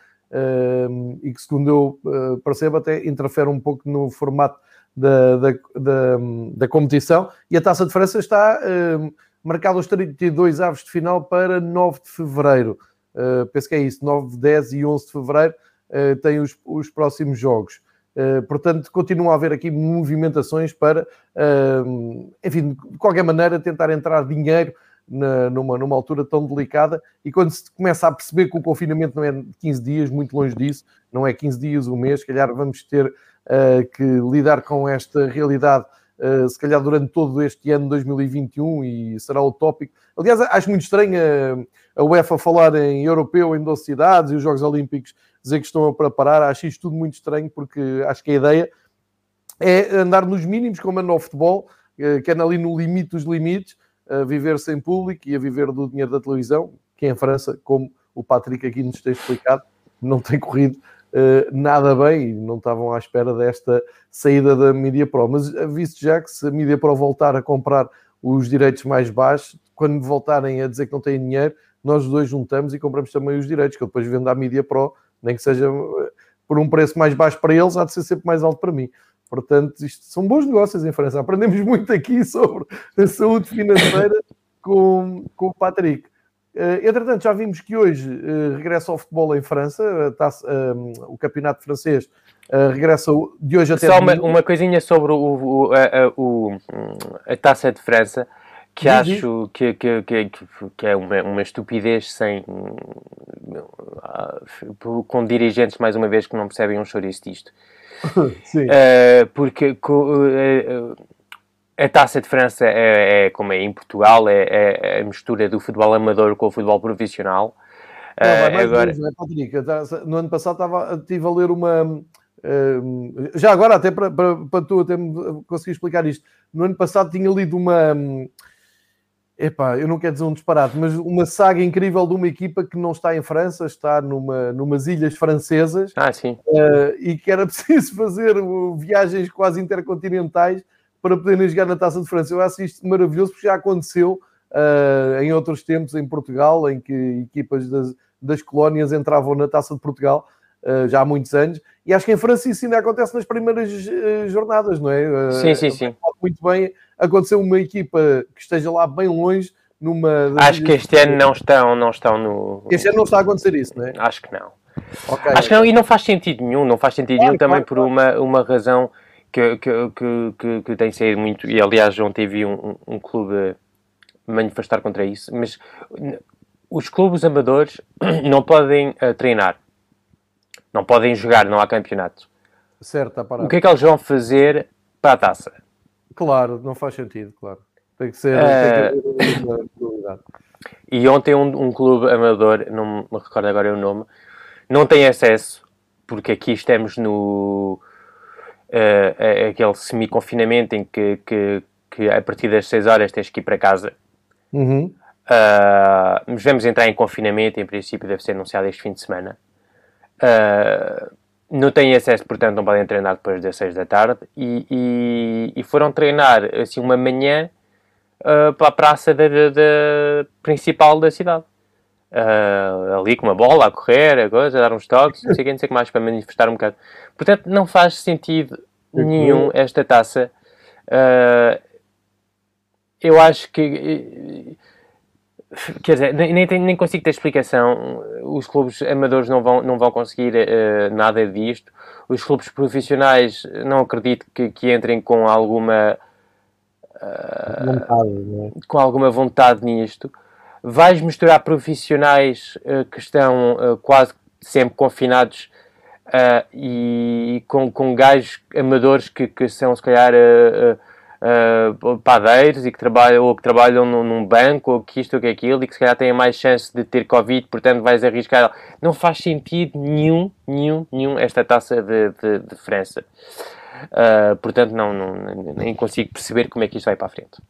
e que, segundo eu uh, percebo, até interfere um pouco no formato da, da, da, da competição. E a Taça de França está uh, marcada os 32 aves de final para 9 de fevereiro. Uh, penso que é isso, 9, 10 e 11 de fevereiro uh, tem os, os próximos jogos. Uh, portanto, continuam a haver aqui movimentações para, enfim, de qualquer maneira, tentar entrar dinheiro na, numa, numa altura tão delicada e quando se começa a perceber que o confinamento não é de 15 dias, muito longe disso, não é 15 dias, um mês, se calhar vamos ter uh, que lidar com esta realidade Uh, se calhar durante todo este ano 2021 e será utópico. Aliás, acho muito estranho a, a UEFA falar em europeu em 12 cidades e os Jogos Olímpicos dizer que estão a preparar. Acho isto tudo muito estranho porque acho que a ideia é andar nos mínimos, como é no futebol, que é ali no limite dos limites, a viver sem público e a viver do dinheiro da televisão, que em França, como o Patrick aqui nos tem explicado, não tem corrido uh, nada bem e não estavam à espera desta saída da Media Pro. Mas visto já que se a Media Pro voltar a comprar os direitos mais baixos, quando voltarem a dizer que não têm dinheiro, nós dois juntamos e compramos também os direitos, que eu depois vendo à Media Pro, nem que seja eh, por um preço mais baixo para eles, há de ser sempre mais alto para mim. Portanto, isto são bons negócios em França. Aprendemos muito aqui sobre a saúde financeira com, com o Patrick. Uh, entretanto, já vimos que hoje uh, regressa ao futebol em França, uh, o campeonato francês regressa de hoje até. Só uma, uma coisinha sobre o, o, a, o, a, taça de França, que acho que, que, que, que, é uma, uma estupidez sem. com dirigentes, mais uma vez, que não percebem um chouriço disto. Uh, porque uh, a taça de França é, é, como é em Portugal, é, é, a mistura do futebol amador com o futebol profissional. Não, agora... Vezes, né, Patrick? No ano passado estava, estive a ler uma. já agora, até para, para, para tu até conseguir explicar isto, no ano passado tinha lido uma epá, eu não quero dizer um disparate, mas uma saga incrível de uma equipa que não está em França, está numa, numas ilhas francesas ah, sim. Uh, e que era preciso fazer viagens quase intercontinentais para poderem jogar na Taça de França. Eu acho isto maravilhoso porque já aconteceu uh, em outros tempos em Portugal, em que equipas das, das colónias entravam na Taça de Portugal. Uh, já há muitos anos, e acho que em França isso ainda acontece nas primeiras jornadas, não é? sim, sim, sim. Muito bem aconteceu uma equipa que esteja lá bem longe numa. Acho que este ano não estão, não estão no. Este ano não está a acontecer isso, não é? Acho que não. Okay, Acho que não, e não faz sentido nenhum, não faz sentido nenhum também por uma, uma razão que, que, que, que, tem saído muito, e aliás ontem vi um, um, um clube manifestar contra isso, mas os clubes amadores não podem uh, treinar, não podem jogar, não há campeonato. Certo, o que é que eles vão fazer para a taça? Claro, não faz sentido, claro. Tem que ser. Uh... Tem que eh, e ontem um, um, clube amador, não me recordo agora o nome, não tem acesso, porque aqui estamos no. Uh, aquele semi-confinamento em que, que, que, a partir das 6 horas tens que ir para casa. Uhum. Uh, mas vamos entrar em confinamento, em princípio deve ser anunciado este fim de semana. Uh, não têm acesso, portanto, não podem treinar depois das 6 da tarde e, e, e, foram treinar assim uma manhã uh, para a praça da, da, principal da cidade. Uh, ali com uma bola a correr, a coisa, a dar uns toques, não sei o que, não sei o que mais, para manifestar um bocado. Portanto, não faz sentido nenhum esta taça. Uh, eu acho que Quer dizer, nem, nem, consigo ter explicação. Os clubes amadores não vão, não vão conseguir uh, nada disto. Os clubes profissionais não acredito que, que entrem com alguma uh, vontade, é? com alguma vontade nisto. Vais misturar profissionais uh, que estão quase sempre confinados e com, com gajos amadores que, que são se calhar uh, padeiros e que trabalham, ou que trabalham num, num, banco, ou que isto ou que aquilo, e que se calhar têm mais chance de ter Covid, portanto vais arriscar. Não faz sentido nenhum, nenhum, nenhum esta taça de, de, de França. Uh, portanto, não, não, nem consigo perceber como é que isto vai para a frente.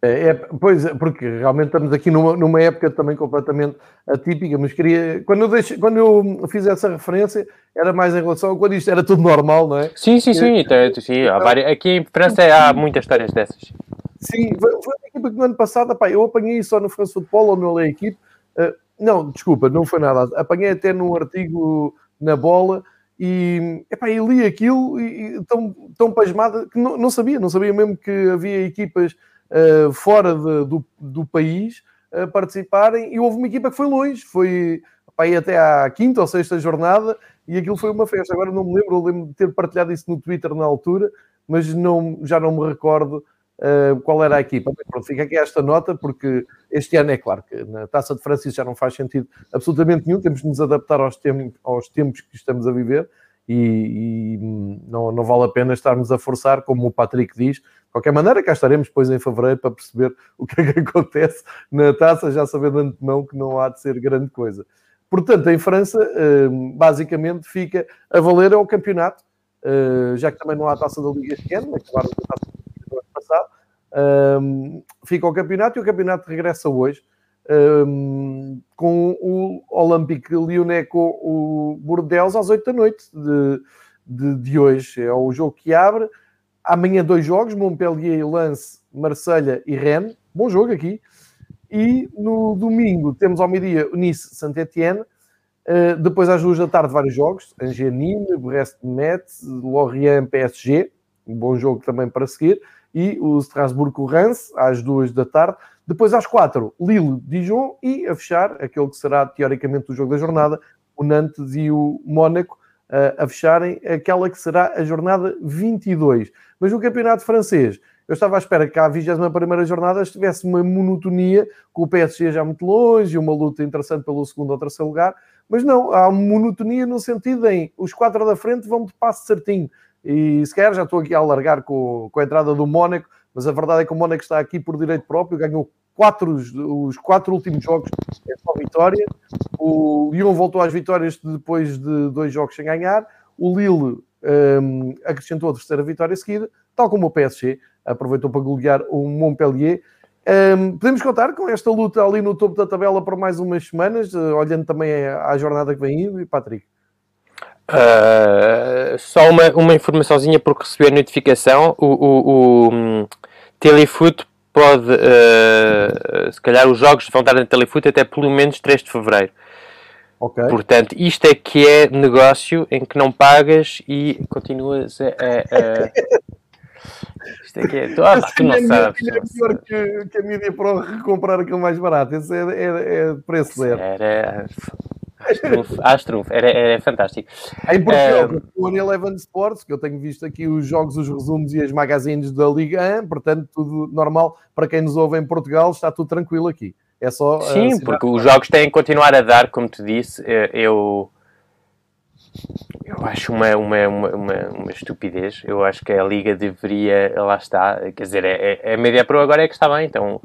É, é, pois, porque realmente estamos aqui numa, numa época também completamente atípica, mas queria, quando eu, deixe, quando eu fiz essa referência, era mais em relação a quando isto era tudo normal, não é? Sim, sim, sim, então, sim há várias, aqui em França há muitas histórias dessas. Sim, foi, foi a equipa que no ano passado, pá, eu apanhei só no France Futebol, ou no a equipe, uh, não, desculpa, não foi nada, apanhei até num artigo na bola, e, epá, e li aquilo e, e tão, tão pasmada que não, não sabia, não sabia mesmo que havia equipas uh, fora de, do, do país uh, participarem e houve uma equipa que foi longe, foi aí até à quinta ou sexta jornada e aquilo foi uma festa. Agora não me lembro, eu lembro de ter partilhado isso no Twitter na altura, mas não, já não me recordo uh, qual era a equipa. Mas pronto, fica aqui esta nota, porque este ano é claro que na Taça de França já não faz sentido absolutamente nenhum, temos de nos adaptar aos, tem aos tempos que estamos a viver e, e, não, não vale a pena estarmos a forçar, como o Patrick diz. De qualquer maneira, cá estaremos depois em fevereiro para perceber o que é que acontece na taça, já sabendo de antemão que não há de ser grande coisa. Portanto, em França, hum, basicamente fica a valer ao campeonato, hum, já que também não há taça da Liga este ano, acabaram a taça do ano passado. Hum, fica o campeonato e o campeonato regressa hoje um, com o Olympique Lyonnais com o Bordeaux às 8 da noite de, de, de, hoje. É o jogo que abre. Amanhã dois jogos, Montpellier, Lance, Marselha e Rennes. Bom jogo aqui. E no domingo temos ao meio-dia Nice, Saint-Etienne. Uh, depois às duas da tarde vários jogos. Angers, Brest-Metz, Lorient, PSG. Um bom jogo também para seguir. E o Strasbourg-Reims às duas da tarde. Depois, às quatro, Lille, Dijon e a fechar aquele que será teoricamente o jogo da jornada, o Nantes e o Mónaco, uh, a fecharem aquela que será a jornada 22. Mas no campeonato francês, eu estava à espera que a 21 jornada estivesse uma monotonia, com o PSG já muito longe, uma luta interessante pelo segundo ou terceiro lugar, mas não, há monotonia no sentido em os quatro da frente vão de passo certinho. E se calhar já estou aqui a alargar com, com a entrada do Mónaco, mas a verdade é que o Mónaco está aqui por direito próprio, ganhou quatro, os quatro últimos jogos é só vitória. O Lyon voltou às vitórias depois de dois jogos sem ganhar. O Lille um, acrescentou a terceira vitória seguida, tal como o PSG aproveitou para golear o Montpellier. Um, podemos contar com esta luta ali no topo da tabela por mais umas semanas, uh, olhando também à jornada que vem indo, e Patrick. Uh, só uma, uma informaçãozinha porque recebi a notificação. O, o, o um, Telefoot pode, uh, se calhar os jogos vão estar na Telefoot até pelo menos 3 de Fevereiro. Okay. Portanto, isto é que é negócio em que não pagas e continuas a... a, a... Isto é que é... Tu, ah, tu não sabes. É pior que, que a mídia para recomprar aquilo mais barato. Esse é, é, é preço zero. Era... Astruf, era, era fantástico. Em Portugal, uh, o Eleven Sports, que eu tenho visto aqui os jogos, os resumos e as magazines da Liga 1, portanto, tudo normal para quem nos ouve em Portugal, está tudo tranquilo aqui. É só. Sim, uh, porque os jogos têm que continuar a dar, como te disse, eh, eu. Eu acho uma, uma, uma, uma, estupidez. Eu acho que a Liga deveria. Lá está. Quer dizer, é, é, a Media Pro agora é que está bem, então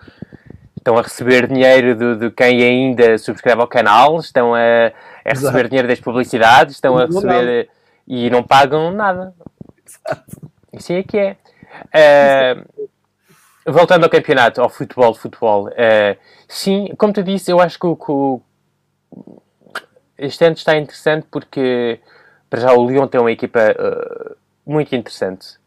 estão a receber dinheiro de, de, quem ainda subscreve ao canal, estão a, a receber dinheiro das publicidades, estão a receber e não pagam nada. Exato. Assim é que é. Uh, voltando ao campeonato, ao futebol, futebol, uh, sim, como tu disse, eu acho que o, que o este ano está interessante porque para já o Lyon tem uma equipa uh, muito interessante.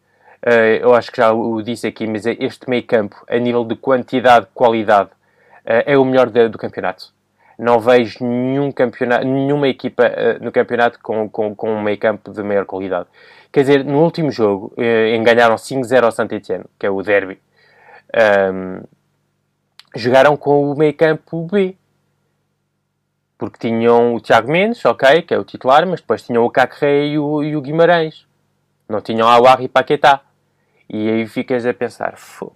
Uh, eu acho que já o disse aqui, mas este meio campo, a nível de quantidade, qualidade, uh, é o melhor de, do campeonato. Não vejo nenhum campeonato, nenhuma equipa uh, no campeonato com, com, com um meio campo de maior qualidade. Quer dizer, no último jogo, uh, enganharam 5-0 ao Saint-Etienne, que é o derby. Um, jogaram com o meio campo B. Porque tinham o Tiago Mendes, ok, que é o titular, mas depois tinham o Cacré e o, e o Guimarães. Não tinham Aguar e Paquetá. E aí ficas a pensar,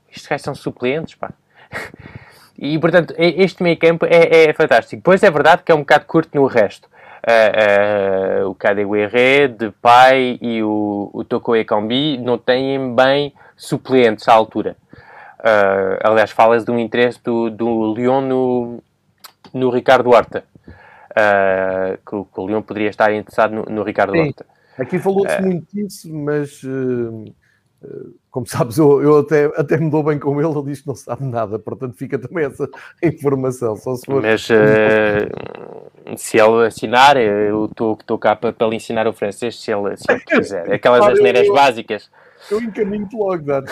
estes gajos são suplentes, pá. E, portanto, este meio campo é, é, fantástico. Pois é verdade que é um bocado curto no resto. Uh, uh, o Kadewere, Depay e o, o Toko Ekambi não têm bem suplentes à altura. Uh, aliás, falas de um interesse do, do Lyon no, no Ricardo Horta. Uh, que, que, o Lyon poderia estar interessado no, no Ricardo Sim. Horta. Aqui falou-se uh, muito disso, mas como sabes, eu, eu, até, até me dou bem com ele, ele diz que não sabe nada, portanto fica também essa informação. Só se for... Mas se ele assinar, eu estou cá para, para lhe ensinar o francês se ele, se ele quiser. Aquelas asneiras básicas eu encaminho-te logo, dá uh,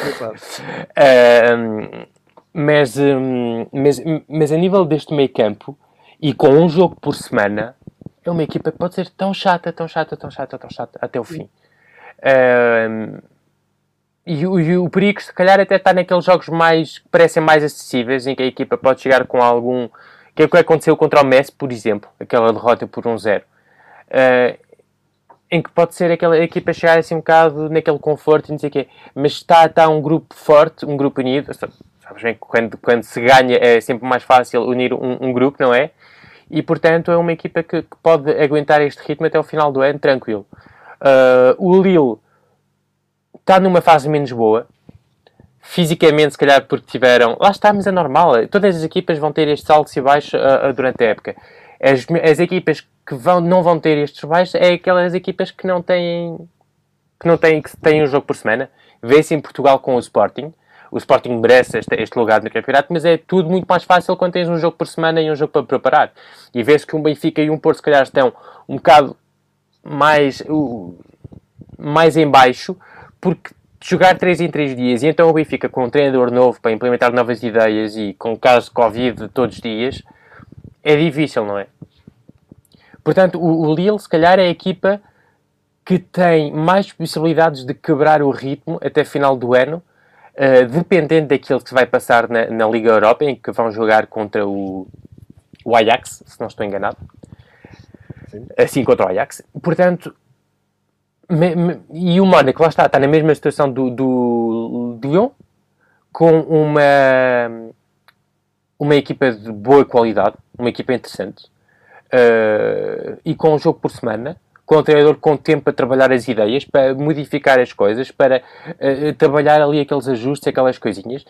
mas, mas, mas a nível deste meio campo, e com um jogo por semana, é uma equipa que pode ser tão chata, tão chata, tão chata, tão chata, até o fim. Uh, e, o, e o perigo, se calhar, até está naqueles jogos mais que parecem mais acessíveis, em que a equipa pode chegar com algum. Que é o que aconteceu contra o Messi, por exemplo, aquela derrota por 1-0. Uh, em que pode ser aquela equipa chegar assim um bocado naquele conforto e não sei o quê, mas está, está um grupo forte, um grupo unido, sabes bem que quando, quando se ganha é sempre mais fácil unir um, um grupo, não é? E portanto é uma equipa que, que, pode aguentar este ritmo até o final do ano tranquilo. Uh, o Lille está numa fase menos boa, fisicamente, se calhar porque tiveram. Lá está, mas é normal. Todas as equipas vão ter estes altos e baixos uh, uh, durante a época. As, as equipas que vão, não vão ter estes baixos é aquelas equipas que não têm que não têm, que têm um jogo por semana. Vê-se em Portugal com o Sporting. O Sporting merece este, este, lugar no campeonato, mas é tudo muito mais fácil quando tens um jogo por semana e um jogo para preparar. E vê-se que um Benfica e um Porto, se calhar, estão um bocado mais, uh, mais em baixo, porque jogar 3 em 3 dias, e então o Benfica com um treinador novo para implementar novas ideias e com casos de Covid todos os dias, é difícil, não é? Portanto, o, o Lille, se calhar, é a equipa que tem mais possibilidades de quebrar o ritmo até final do ano, uh, dependendo daquilo que se vai passar na, na, Liga Europa, em que vão jogar contra o, o Ajax, se não estou enganado. Sim. Assim contra o Ajax. Portanto, me, me, e o Mónaco, lá está, está na mesma situação do, do, do Lyon, com uma, uma equipa de boa qualidade, uma equipa interessante uh, e com um jogo por semana, com o treinador com tempo para trabalhar as ideias, para modificar as coisas, para uh, trabalhar ali aqueles ajustes, aquelas coisinhas.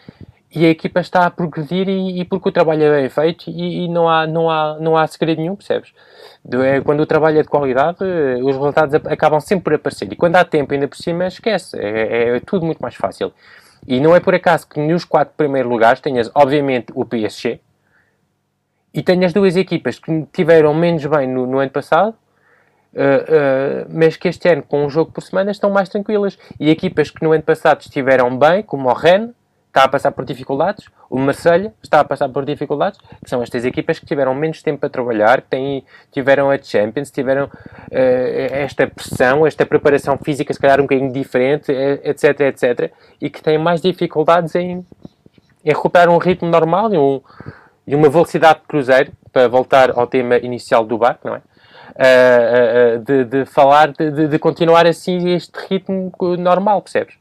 E a equipa está a progredir e, e porque o trabalho é bem feito e, e, não, há, não, há, não há segredo nenhum, percebes? É, quando o trabalho é de qualidade, uh, os resultados acabam sempre por aparecer. E quando há tempo ainda por cima, esquece. É, é tudo muito mais fácil. E não é por acaso que nos quatro primeiros lugares tenhas, obviamente, o PSG, e tenho as duas equipas que tiveram menos bem no, no ano passado, uh, uh, mas que este ano, com um jogo por semana, estão mais tranquilas. E equipas que no ano passado estiveram bem, como o Rennes, está a passar por dificuldades, o Marselha está a passar por dificuldades, que são estas equipas que tiveram menos tempo para trabalhar, que têm, tiveram a Champions, tiveram uh, esta pressão, esta preparação física se calhar um bocadinho diferente, etc, etc, e que têm mais dificuldades em, em recuperar um ritmo normal e um, e uma velocidade de cruzeiro, para voltar ao tema inicial do barco, não é? Uh, uh, de, de, falar, de, de, continuar assim este ritmo normal, percebes?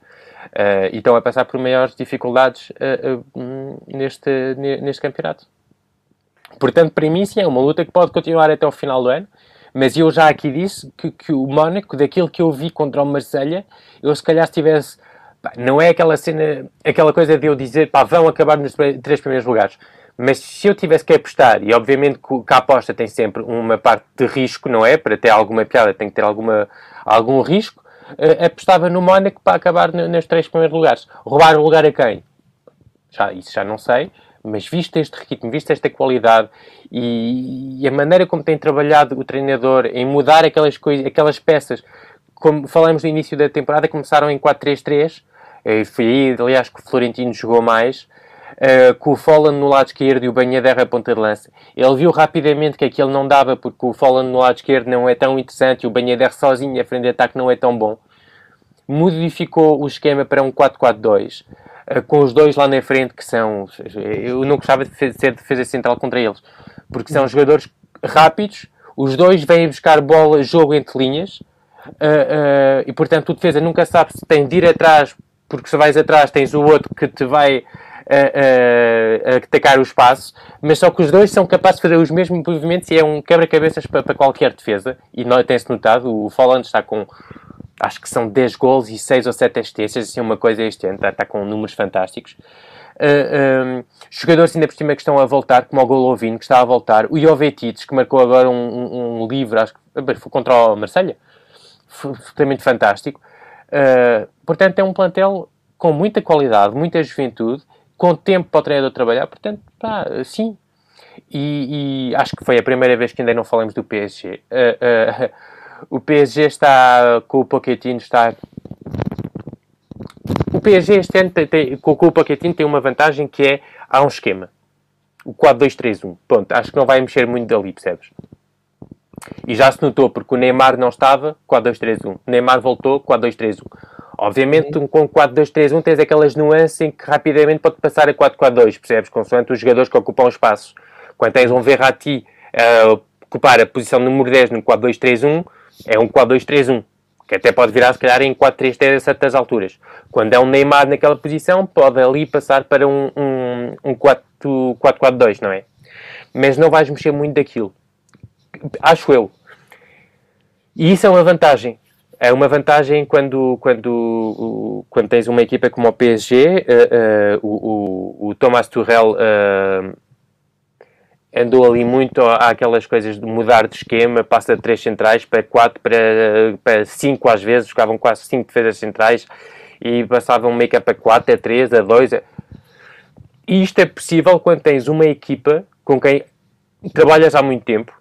Uh, e estão a passar por maiores dificuldades neste, neste campeonato. Portanto, para mim, sim, é uma luta que pode continuar até o final do ano, mas eu já aqui disse que, que o Mónaco, daquilo que eu vi contra o Marselha, eu se calhar se tivesse. Pá, não é aquela cena, aquela coisa de eu dizer, pá, vão acabar nos três primeiros lugares mas se eu tivesse que apostar, e obviamente que a aposta tem sempre uma parte de risco, não é? Para ter alguma piada tem que ter alguma, algum risco. Uh, apostava no Mónaco para acabar nos três primeiros lugares. Roubar o lugar a quem? Já, isso já não sei. Mas visto este ritmo, visto esta qualidade e, e a maneira como tem trabalhado o treinador em mudar aquelas, coisas, aquelas peças, como falamos no início da temporada, começaram em 4-3-3. Eh, foi aí, aliás, que o Florentino jogou mais uh, com o Folland no lado esquerdo e o Banhaderra ponta de lança. Ele viu rapidamente que aquilo não dava porque o Folland no lado esquerdo não é tão interessante e o Banhaderra sozinho a frente de ataque não é tão bom. Modificou o esquema para um 4-4-2. uh, com os dois lá na frente que são. Eu não gostava de ser defesa central contra eles, porque são jogadores rápidos, os dois vêm buscar bola, jogo entre linhas, uh, uh, e portanto o defesa nunca sabe se tem de ir atrás, porque se vais atrás tens o outro que te vai a, a, a atacar o espaço, mas só que os dois são capazes de fazer os mesmos movimentos e é um quebra-cabeças para, para, qualquer defesa. E tem-se notado, o Folland está com acho que são 10 gols e 6 ou 7 assistências, assim, uma coisa este ano, está, está com números fantásticos. Uh, um, jogadores ainda por cima que estão a voltar, como o Golovin, que está a voltar, o Jovetites, que marcou agora um, um, livro, acho que foi contra o Marselha absolutamente fantástico. Uh, portanto, é um plantel com muita qualidade, muita juventude com tempo para o treinador trabalhar, portanto, pá, sim. E, e, acho que foi a primeira vez que ainda não falamos do PSG. Uh, uh, o PSG está com o Pochettino, está. O PSG este ano tem, tem, com, o Pochettino tem uma vantagem que é há um esquema. O 4-2-3-1. Pronto, acho que não vai mexer muito dali, percebes? E já se notou, porque o Neymar não estava, 4-2-3-1. O Neymar voltou, 4-2-3-1. Obviamente, um, com 4-2-3-1 tens aquelas nuances em que rapidamente pode passar a 4-4-2, percebes? Consoante os jogadores que ocupam espaços. Quando tens um Verratti a ocupar a posição número 10 no 4-2-3-1, é um 4-2-3-1, que até pode virar, se calhar, em 4-3-3 a certas alturas. Quando é um Neymar naquela posição, pode ali passar para um, um, um 4-4-2, não é? Mas não vais mexer muito daquilo. Acho eu. E isso é uma vantagem é uma vantagem quando, quando, quando tens uma equipa como o PSG, uh, uh, o, o, Thomas Tuchel uh, andou ali muito àquelas coisas de mudar de esquema, passa de 3 centrais para 4, para, para 5 às vezes, jogavam quase 5 defesas centrais e passavam meio que para 4, a 3, a 2. A... E isto é possível quando tens uma equipa com quem trabalhas há muito tempo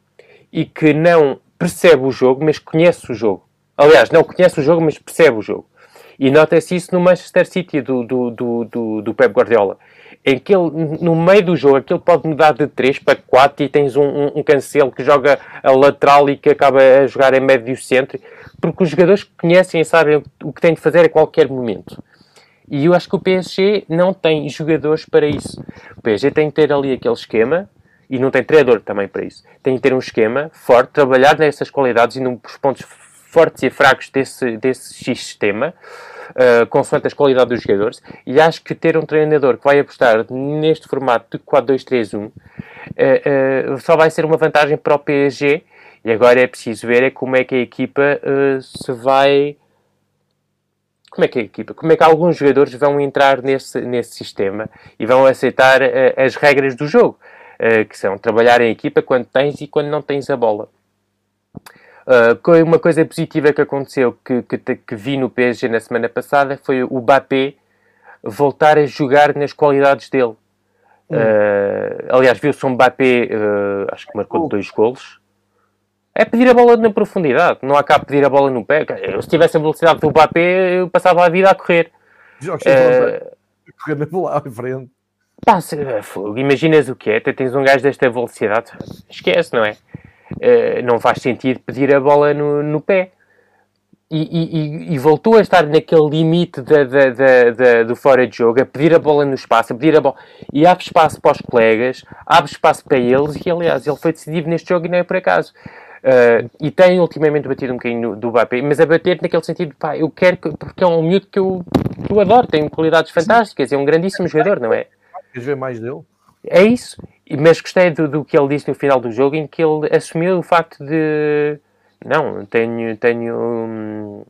e que não percebe o jogo, mas conhece o jogo. Aliás, não conhece o jogo, mas percebe o jogo. E nota-se isso no Manchester City do, do, do, do, do Pep Guardiola. Em que ele, no meio do jogo, aquilo pode mudar de 3 para 4 e tens um, um, um cancelo que joga a lateral e que acaba a jogar em médio centro, porque os jogadores conhecem e sabem o que têm de fazer a qualquer momento. E eu acho que o PSG não tem jogadores para isso. O PSG tem que ter ali aquele esquema, e não tem treinador também para isso. Tem que ter um esquema forte, trabalhar nessas qualidades e nos pontos fortes e fracos desse, desse sistema, uh, consoante as qualidades dos jogadores, e acho que ter um treinador que vai apostar neste formato de 4-2-3-1 uh, uh, só vai ser uma vantagem para o PSG, e agora é preciso ver é como é que a equipa uh, se vai como é que a equipa, como é que alguns jogadores vão entrar nesse, nesse sistema e vão aceitar uh, as regras do jogo, uh, que são trabalhar em equipa quando tens e quando não tens a bola. Uh, uma coisa positiva que aconteceu, que, que, que, vi no PSG na semana passada, foi o Mbappé voltar a jogar nas qualidades dele. Hum. Uh, aliás, viu-se um Mbappé, uh, acho que marcou oh. dois golos. É pedir a bola na profundidade, não há cá pedir a bola no pé. Eu, se tivesse a velocidade do Mbappé, eu passava a vida a correr. Jogos uh, a correr na bola à frente. Pá, imaginas o que é? Tens um gajo desta velocidade, esquece, não é? Uh, não faz sentido pedir a bola no, no pé. E, e, e, voltou a estar naquele limite de, de, de, do fora de jogo, a pedir a bola no espaço, a pedir a bola. E abre espaço para os colegas, abre espaço para eles, e aliás, ele foi decidido neste jogo e não é por acaso. Uh, e tem ultimamente batido um bocadinho do Mbappé, mas a bater naquele sentido, pá, eu quero que, porque é um miúdo que eu, que eu adoro, tem qualidades fantásticas, é um grandíssimo jogador, não é? Queres ver mais dele? É isso. Mas gostei do, do, que ele disse no final do jogo, em que ele assumiu o facto de não, tenho, tenho,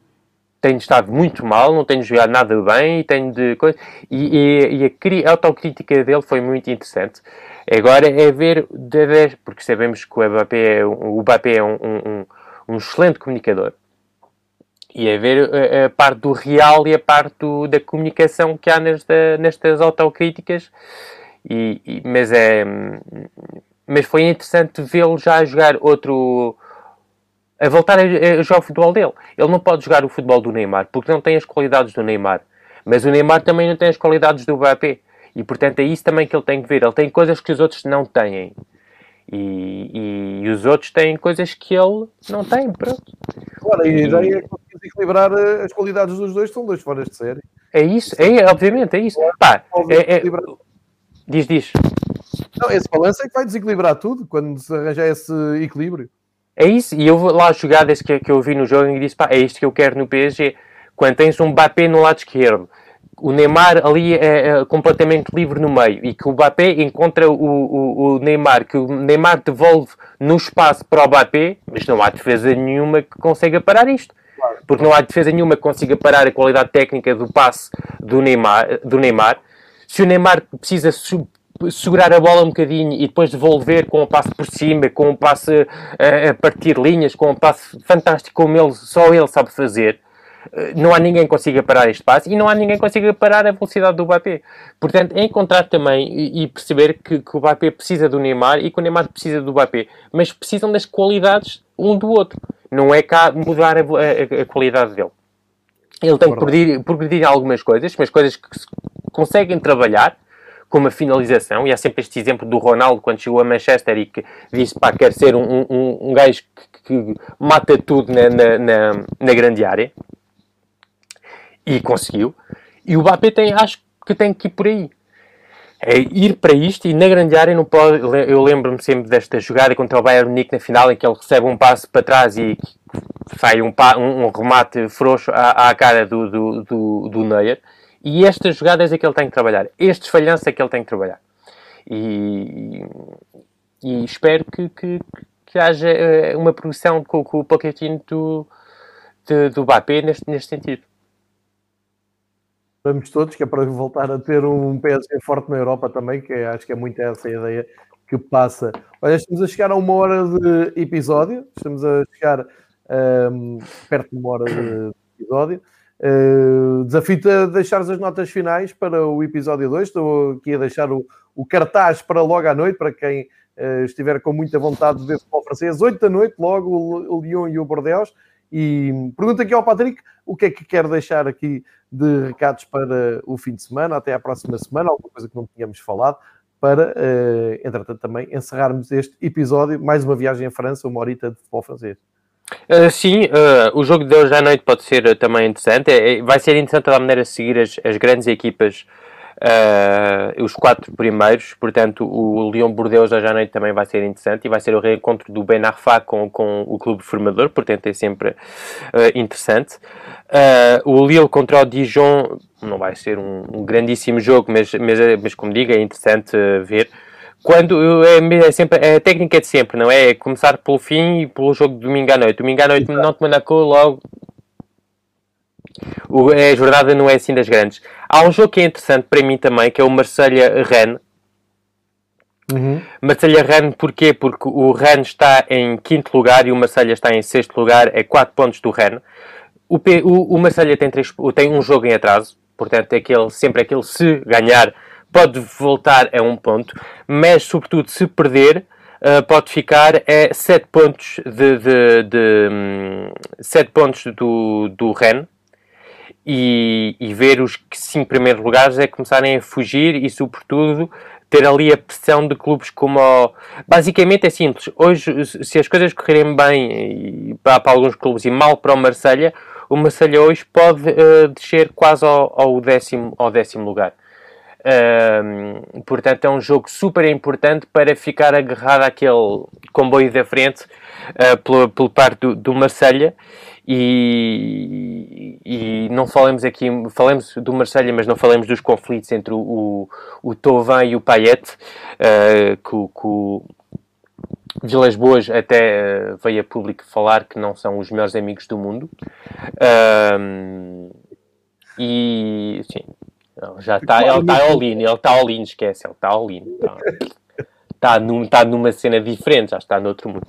tenho estado muito mal, não tenho jogado nada bem tenho de coisa. E, e, e a, a, autocrítica dele foi muito interessante. Agora é ver, porque sabemos que o Mbappé é, o Mbappé é um, um, um excelente comunicador. E é ver a, a, parte do real e a parte do, da comunicação que há nesta, nestas autocríticas e, e, mas, é, mas foi interessante vê-lo já a jogar outro. a voltar a, a jogar o futebol dele. Ele não pode jogar o futebol do Neymar porque não tem as qualidades do Neymar. Mas o Neymar também não tem as qualidades do Mbappé. E portanto é isso também que ele tem que ver. Ele tem coisas que os outros não têm. E, e, e, os outros têm coisas que ele não tem, pronto. Claro, a ideia é que as desequilibrar eh, as qualidades dos dois, são dois fora de série. É isso, é, obviamente, é isso. Pá, é, é... Diz, diz. Não, esse balanço é que vai desequilibrar tudo quando se arranjar esse equilíbrio. É isso, e eu vou lá as jogadas que, que eu vi no jogo e disse, pá, é isto que eu quero no PSG. Quando tens um Mbappé no lado esquerdo, o Neymar ali é, é, completamente livre no meio e que o Mbappé encontra o, o, o, Neymar, que o Neymar devolve no espaço para o Mbappé, mas não há defesa nenhuma que consiga parar isto. Porque não há defesa nenhuma que consiga parar a qualidade técnica do passe do Neymar. Do Neymar. Se o Neymar precisa segurar a bola um bocadinho e depois devolver com um passe por cima, com um passe a, a partir linhas, com um passe fantástico como ele, só ele sabe fazer, eh, não há ninguém que consiga parar este passe e não há ninguém que consiga parar a velocidade do Mbappé. Portanto, é encontrar também e, perceber que, que, o Mbappé precisa do Neymar e que o Neymar precisa do Mbappé, mas precisam das qualidades um do outro. Não é cá mudar a, a, a qualidade dele. Ele tem que progredir, progredir em algumas coisas, mas coisas que conseguem trabalhar, como a finalização, e há sempre este exemplo do Ronaldo quando chegou a Manchester e que disse, pá, quer ser um, um, um gajo que, que mata tudo na, na, na, na grande área, e conseguiu. E o Mbappé tem, acho que tem que ir por aí. É ir para isto e na grande área não pode. Eu lembro-me sempre desta jogada contra o Bayern Munique na final em que ele recebe um passo para trás e sai um, um, um remate frouxo à, à cara do, do, do, do Neuer. E estas jogadas é que ele tem que trabalhar. Estes falhanços é que ele tem que trabalhar. E, e espero que, que, que haja eh, uma progressão com, com o Pochettino do, do, do Mbappé neste, neste sentido. Vamos todos, que é para voltar a ter um PSG forte na Europa também, que é, acho que é muito essa a ideia que passa. Olha, estamos a chegar a uma hora de episódio, estamos a chegar um, perto de uma hora de episódio. Uh, Desafio-te a deixar as notas finais para o episódio 2. Estou aqui a deixar o, o cartaz para logo à noite, para quem uh, estiver com muita vontade de ver futebol francês. 8 da noite, logo o, o Lyon e o Bordeaux. E pergunta aqui ao Patrick o que é que quer deixar aqui de recados para o fim de semana, até à próxima semana, alguma coisa que não tínhamos falado, para, uh, entretanto, também encerrarmos este episódio, mais uma viagem à França, uma horita de futebol francês. Uh, sim, uh, o jogo de hoje à noite pode ser também interessante. É, é, vai ser interessante da maneira de seguir as, as grandes equipas uh, os quatro primeiros, portanto o Lyon Bordeaux hoje à noite também vai ser interessante e vai ser o reencontro do Ben Arfa com, com o clube formador, portanto é sempre uh, interessante. Uh, o Lille contra o Dijon não vai ser um, um grandíssimo jogo, mas, mas, mas como digo, é interessante ver quando é, é, sempre é a técnica de sempre, não é? é? Começar pelo fim e pelo jogo de domingo à noite. Domingo à noite não te Monaco, logo o, a jornada não é assim das grandes. Há um jogo que é interessante para mim também, que é o Marselha-Rennes. Uhum. Marselha-Rennes porquê? Porque o Rennes está em quinto lugar e o Marselha está em sexto lugar, é 4 pontos do Rennes. O, P, o, o Marselha tem, três, tem um jogo em atraso, portanto é aquele, sempre aquele se ganhar pode voltar a um ponto, mas sobretudo se perder uh, pode ficar a 7 pontos de, de, de um, 7 pontos do, do Rennes e, e ver os cinco primeiros lugares é começarem a fugir e, sobretudo, ter ali a pressão de clubes como o... Basicamente é simples. Hoje, se as coisas correrem bem para, para alguns clubes e mal para o Marselha, o Marselha hoje pode uh, descer quase ao, ao, décimo, ao décimo lugar. Uh, portanto, é um jogo super importante para ficar agarrado àquele comboio da frente uh, pelo, pelo parte do, do Marselha e, e não falamos aqui, falamos do Marselha, mas não falamos dos conflitos entre o, o, o e o Payet, uh, que, que o Vilas Boas até uh, veio a público falar que não são os melhores amigos do mundo. Uh, e, sim, já está, ele está all-in, ele está all-in, esquece, ele está all-in. Está, está, num, está numa cena diferente, já está noutro mundo.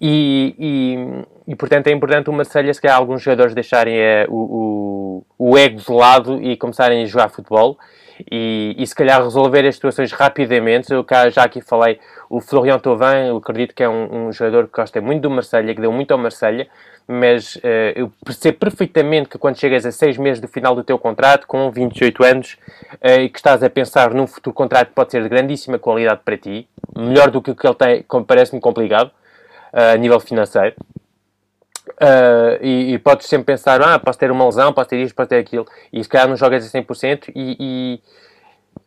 E, e, e, portanto é importante o Marselha, se calhar alguns jogadores deixarem é, o, o, o, ego de lado e começarem a jogar futebol e, e se calhar resolver as situações rapidamente. Eu já aqui falei, o Florian Thauvin, eu acredito que é um, um jogador que gosta muito do Marselha, que deu muito ao Marselha, mas uh, eu percebo perfeitamente que quando chegas a seis meses do final do teu contrato, com 28 anos, uh, e que estás a pensar num futuro contrato que pode ser de grandíssima qualidade para ti, melhor do que o que ele tem, parece-me complicado, a nível financeiro. Uh, e, e, podes sempre pensar, ah, posso ter uma lesão, posso ter isto, posso ter aquilo, e se calhar não jogas a 100% e, e,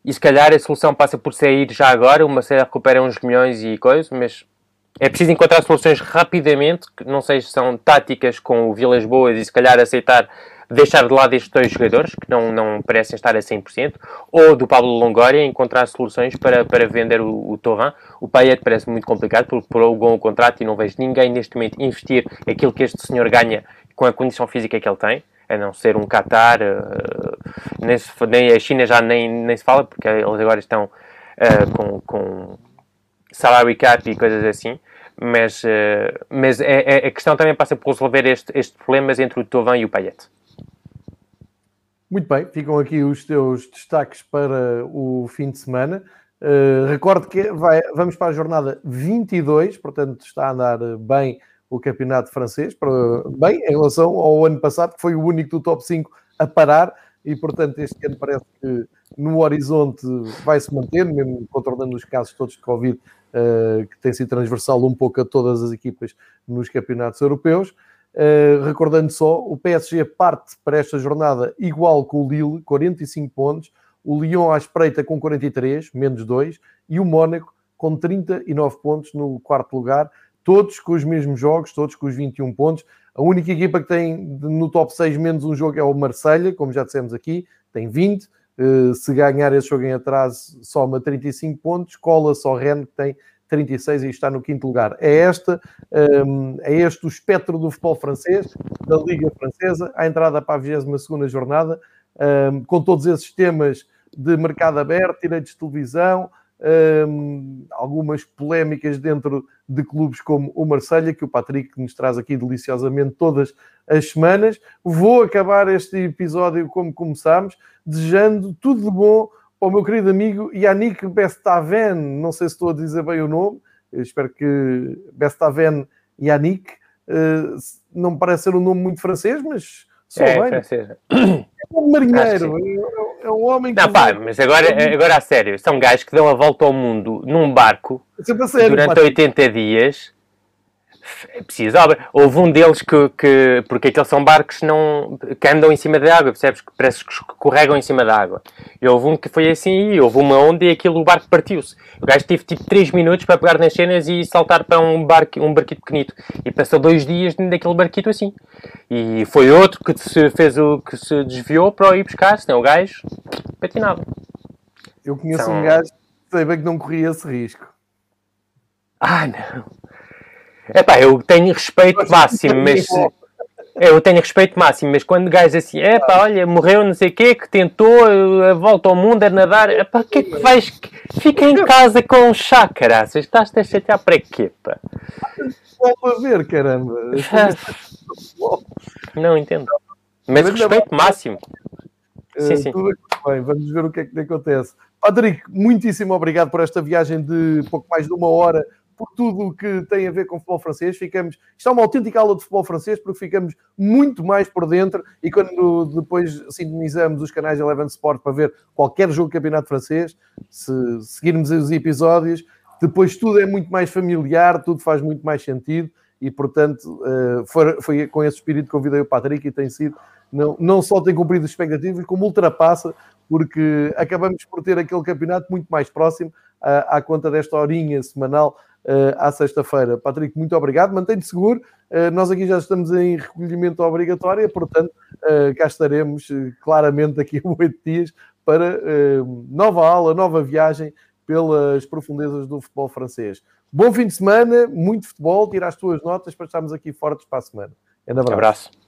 e se calhar a solução passa por sair já agora, uma série recupera uns milhões e coisas, mas é preciso encontrar soluções rapidamente, que não são táticas com o Vilas Boas e se calhar aceitar deixar de lado estes dois jogadores, que não, não parecem estar a 100%, ou do Pablo Longoria encontrar soluções para, para vender o, o Torran. O Payet parece muito complicado, porque prolongou o contrato e não vejo ninguém neste momento investir aquilo que este senhor ganha com a condição física que ele tem, a não ser um Qatar, uh, nem, se, nem, a China já nem, nem se fala, porque eles agora estão uh, com, com salary cap e coisas assim mas, uh, mas é, é, a questão também passa por resolver este, este problemas entre o Tovan e o Payet. Muito bem, ficam aqui os teus destaques para o fim de semana. Uh, recordo que vai, vamos para a jornada 22, portanto está a andar bem o campeonato francês, para, bem em relação ao ano passado, que foi o único do top 5 a parar, e portanto este ano parece que no horizonte vai se manter, mesmo controlando os casos todos de Covid, uh, que tem sido transversal um pouco a todas as equipas nos campeonatos europeus. Uh, recordando só, o PSG parte para esta jornada igual com o Lille, 45 pontos, o Lyon à espreita com 43, menos 2, e o Mónaco com 39 pontos no quarto lugar, todos com os mesmos jogos, todos com os 21 pontos. A única equipa que tem no top 6 menos um jogo é o Marselha, como já dissemos aqui, tem 20. Uh, eh, se ganhar esse jogo em atraso, soma 35 pontos, cola só Rennes, que tem 36 e está no quinto lugar. É, esta, um, é este o espectro do futebol francês, da Liga Francesa, a entrada para a 22 jornada, um, com todos esses temas de mercado aberto, direitos de televisão, um, algumas polémicas dentro de clubes como o Marselha, que o Patrick nos traz aqui deliciosamente todas as semanas. Vou acabar este episódio como começámos, desejando tudo de bom para o meu querido amigo Yannick Bestaven, não sei se estou a dizer bem o nome, Eu espero que Bestaven Yannick, uh, não me parece ser um nome muito francês, mas sou é, bem. Francês. É um marinheiro, é, um homem que. Não, pá, mas agora, agora a sério, são gajos que dão a volta ao mundo num barco sério, durante pá. 80 dias é preciso obra. Houve um deles que, que, porque aqueles são barcos não, que andam em cima da água, percebes? Que parece que escorregam em cima da água. E houve um que foi assim, e houve uma onda e aquilo, o barco partiu-se. O gajo teve tipo 3 minutos para pegar nas cenas e saltar para um, barco, um barquito pequenito. E passou dois dias daquele barquito assim. E foi outro que se fez o que se desviou para ir buscar, senão o gajo patinava. Eu conheço São... um gajo que sei bem que não corria esse risco. Ah, não. Epá, eu tenho respeito máximo, mas. Eu tenho respeito máximo, mas quando gajos assim, epá, olha, morreu não sei o quê, que tentou a volta ao mundo, a nadar, epá, o que é que vais. Fica em casa com um chá, caraças, estás-te a chatear para quê, pá? Só ver, caramba. Não entendo. Mas respeito máximo. Sim, sim. Tudo bem, vamos ver o que é que acontece. Patrick, muitíssimo obrigado por esta viagem de pouco mais de uma hora por tudo o que tem a ver com futebol francês. Ficamos, isto é uma autêntica aula de futebol francês porque ficamos muito mais por dentro e quando depois sintonizamos os canais Eleven Sport para ver qualquer jogo de campeonato francês, se seguirmos os episódios, depois tudo é muito mais familiar, tudo faz muito mais sentido e, portanto, eh, foi, com esse espírito que convidei o Patrick e tem sido, não, não só tem cumprido as expectativas, como ultrapassa, porque acabamos por ter aquele campeonato muito mais próximo à, conta desta horinha semanal à sexta-feira. Patrick, muito obrigado, mantém-te seguro. Uh, nós aqui já estamos em recolhimento obrigatório, portanto, uh, cá estaremos claramente daqui a oito dias para nova aula, nova viagem pelas profundezas do futebol francês. Bom fim de semana, muito futebol, tira as tuas notas para estarmos aqui fortes para a semana. Um abraço.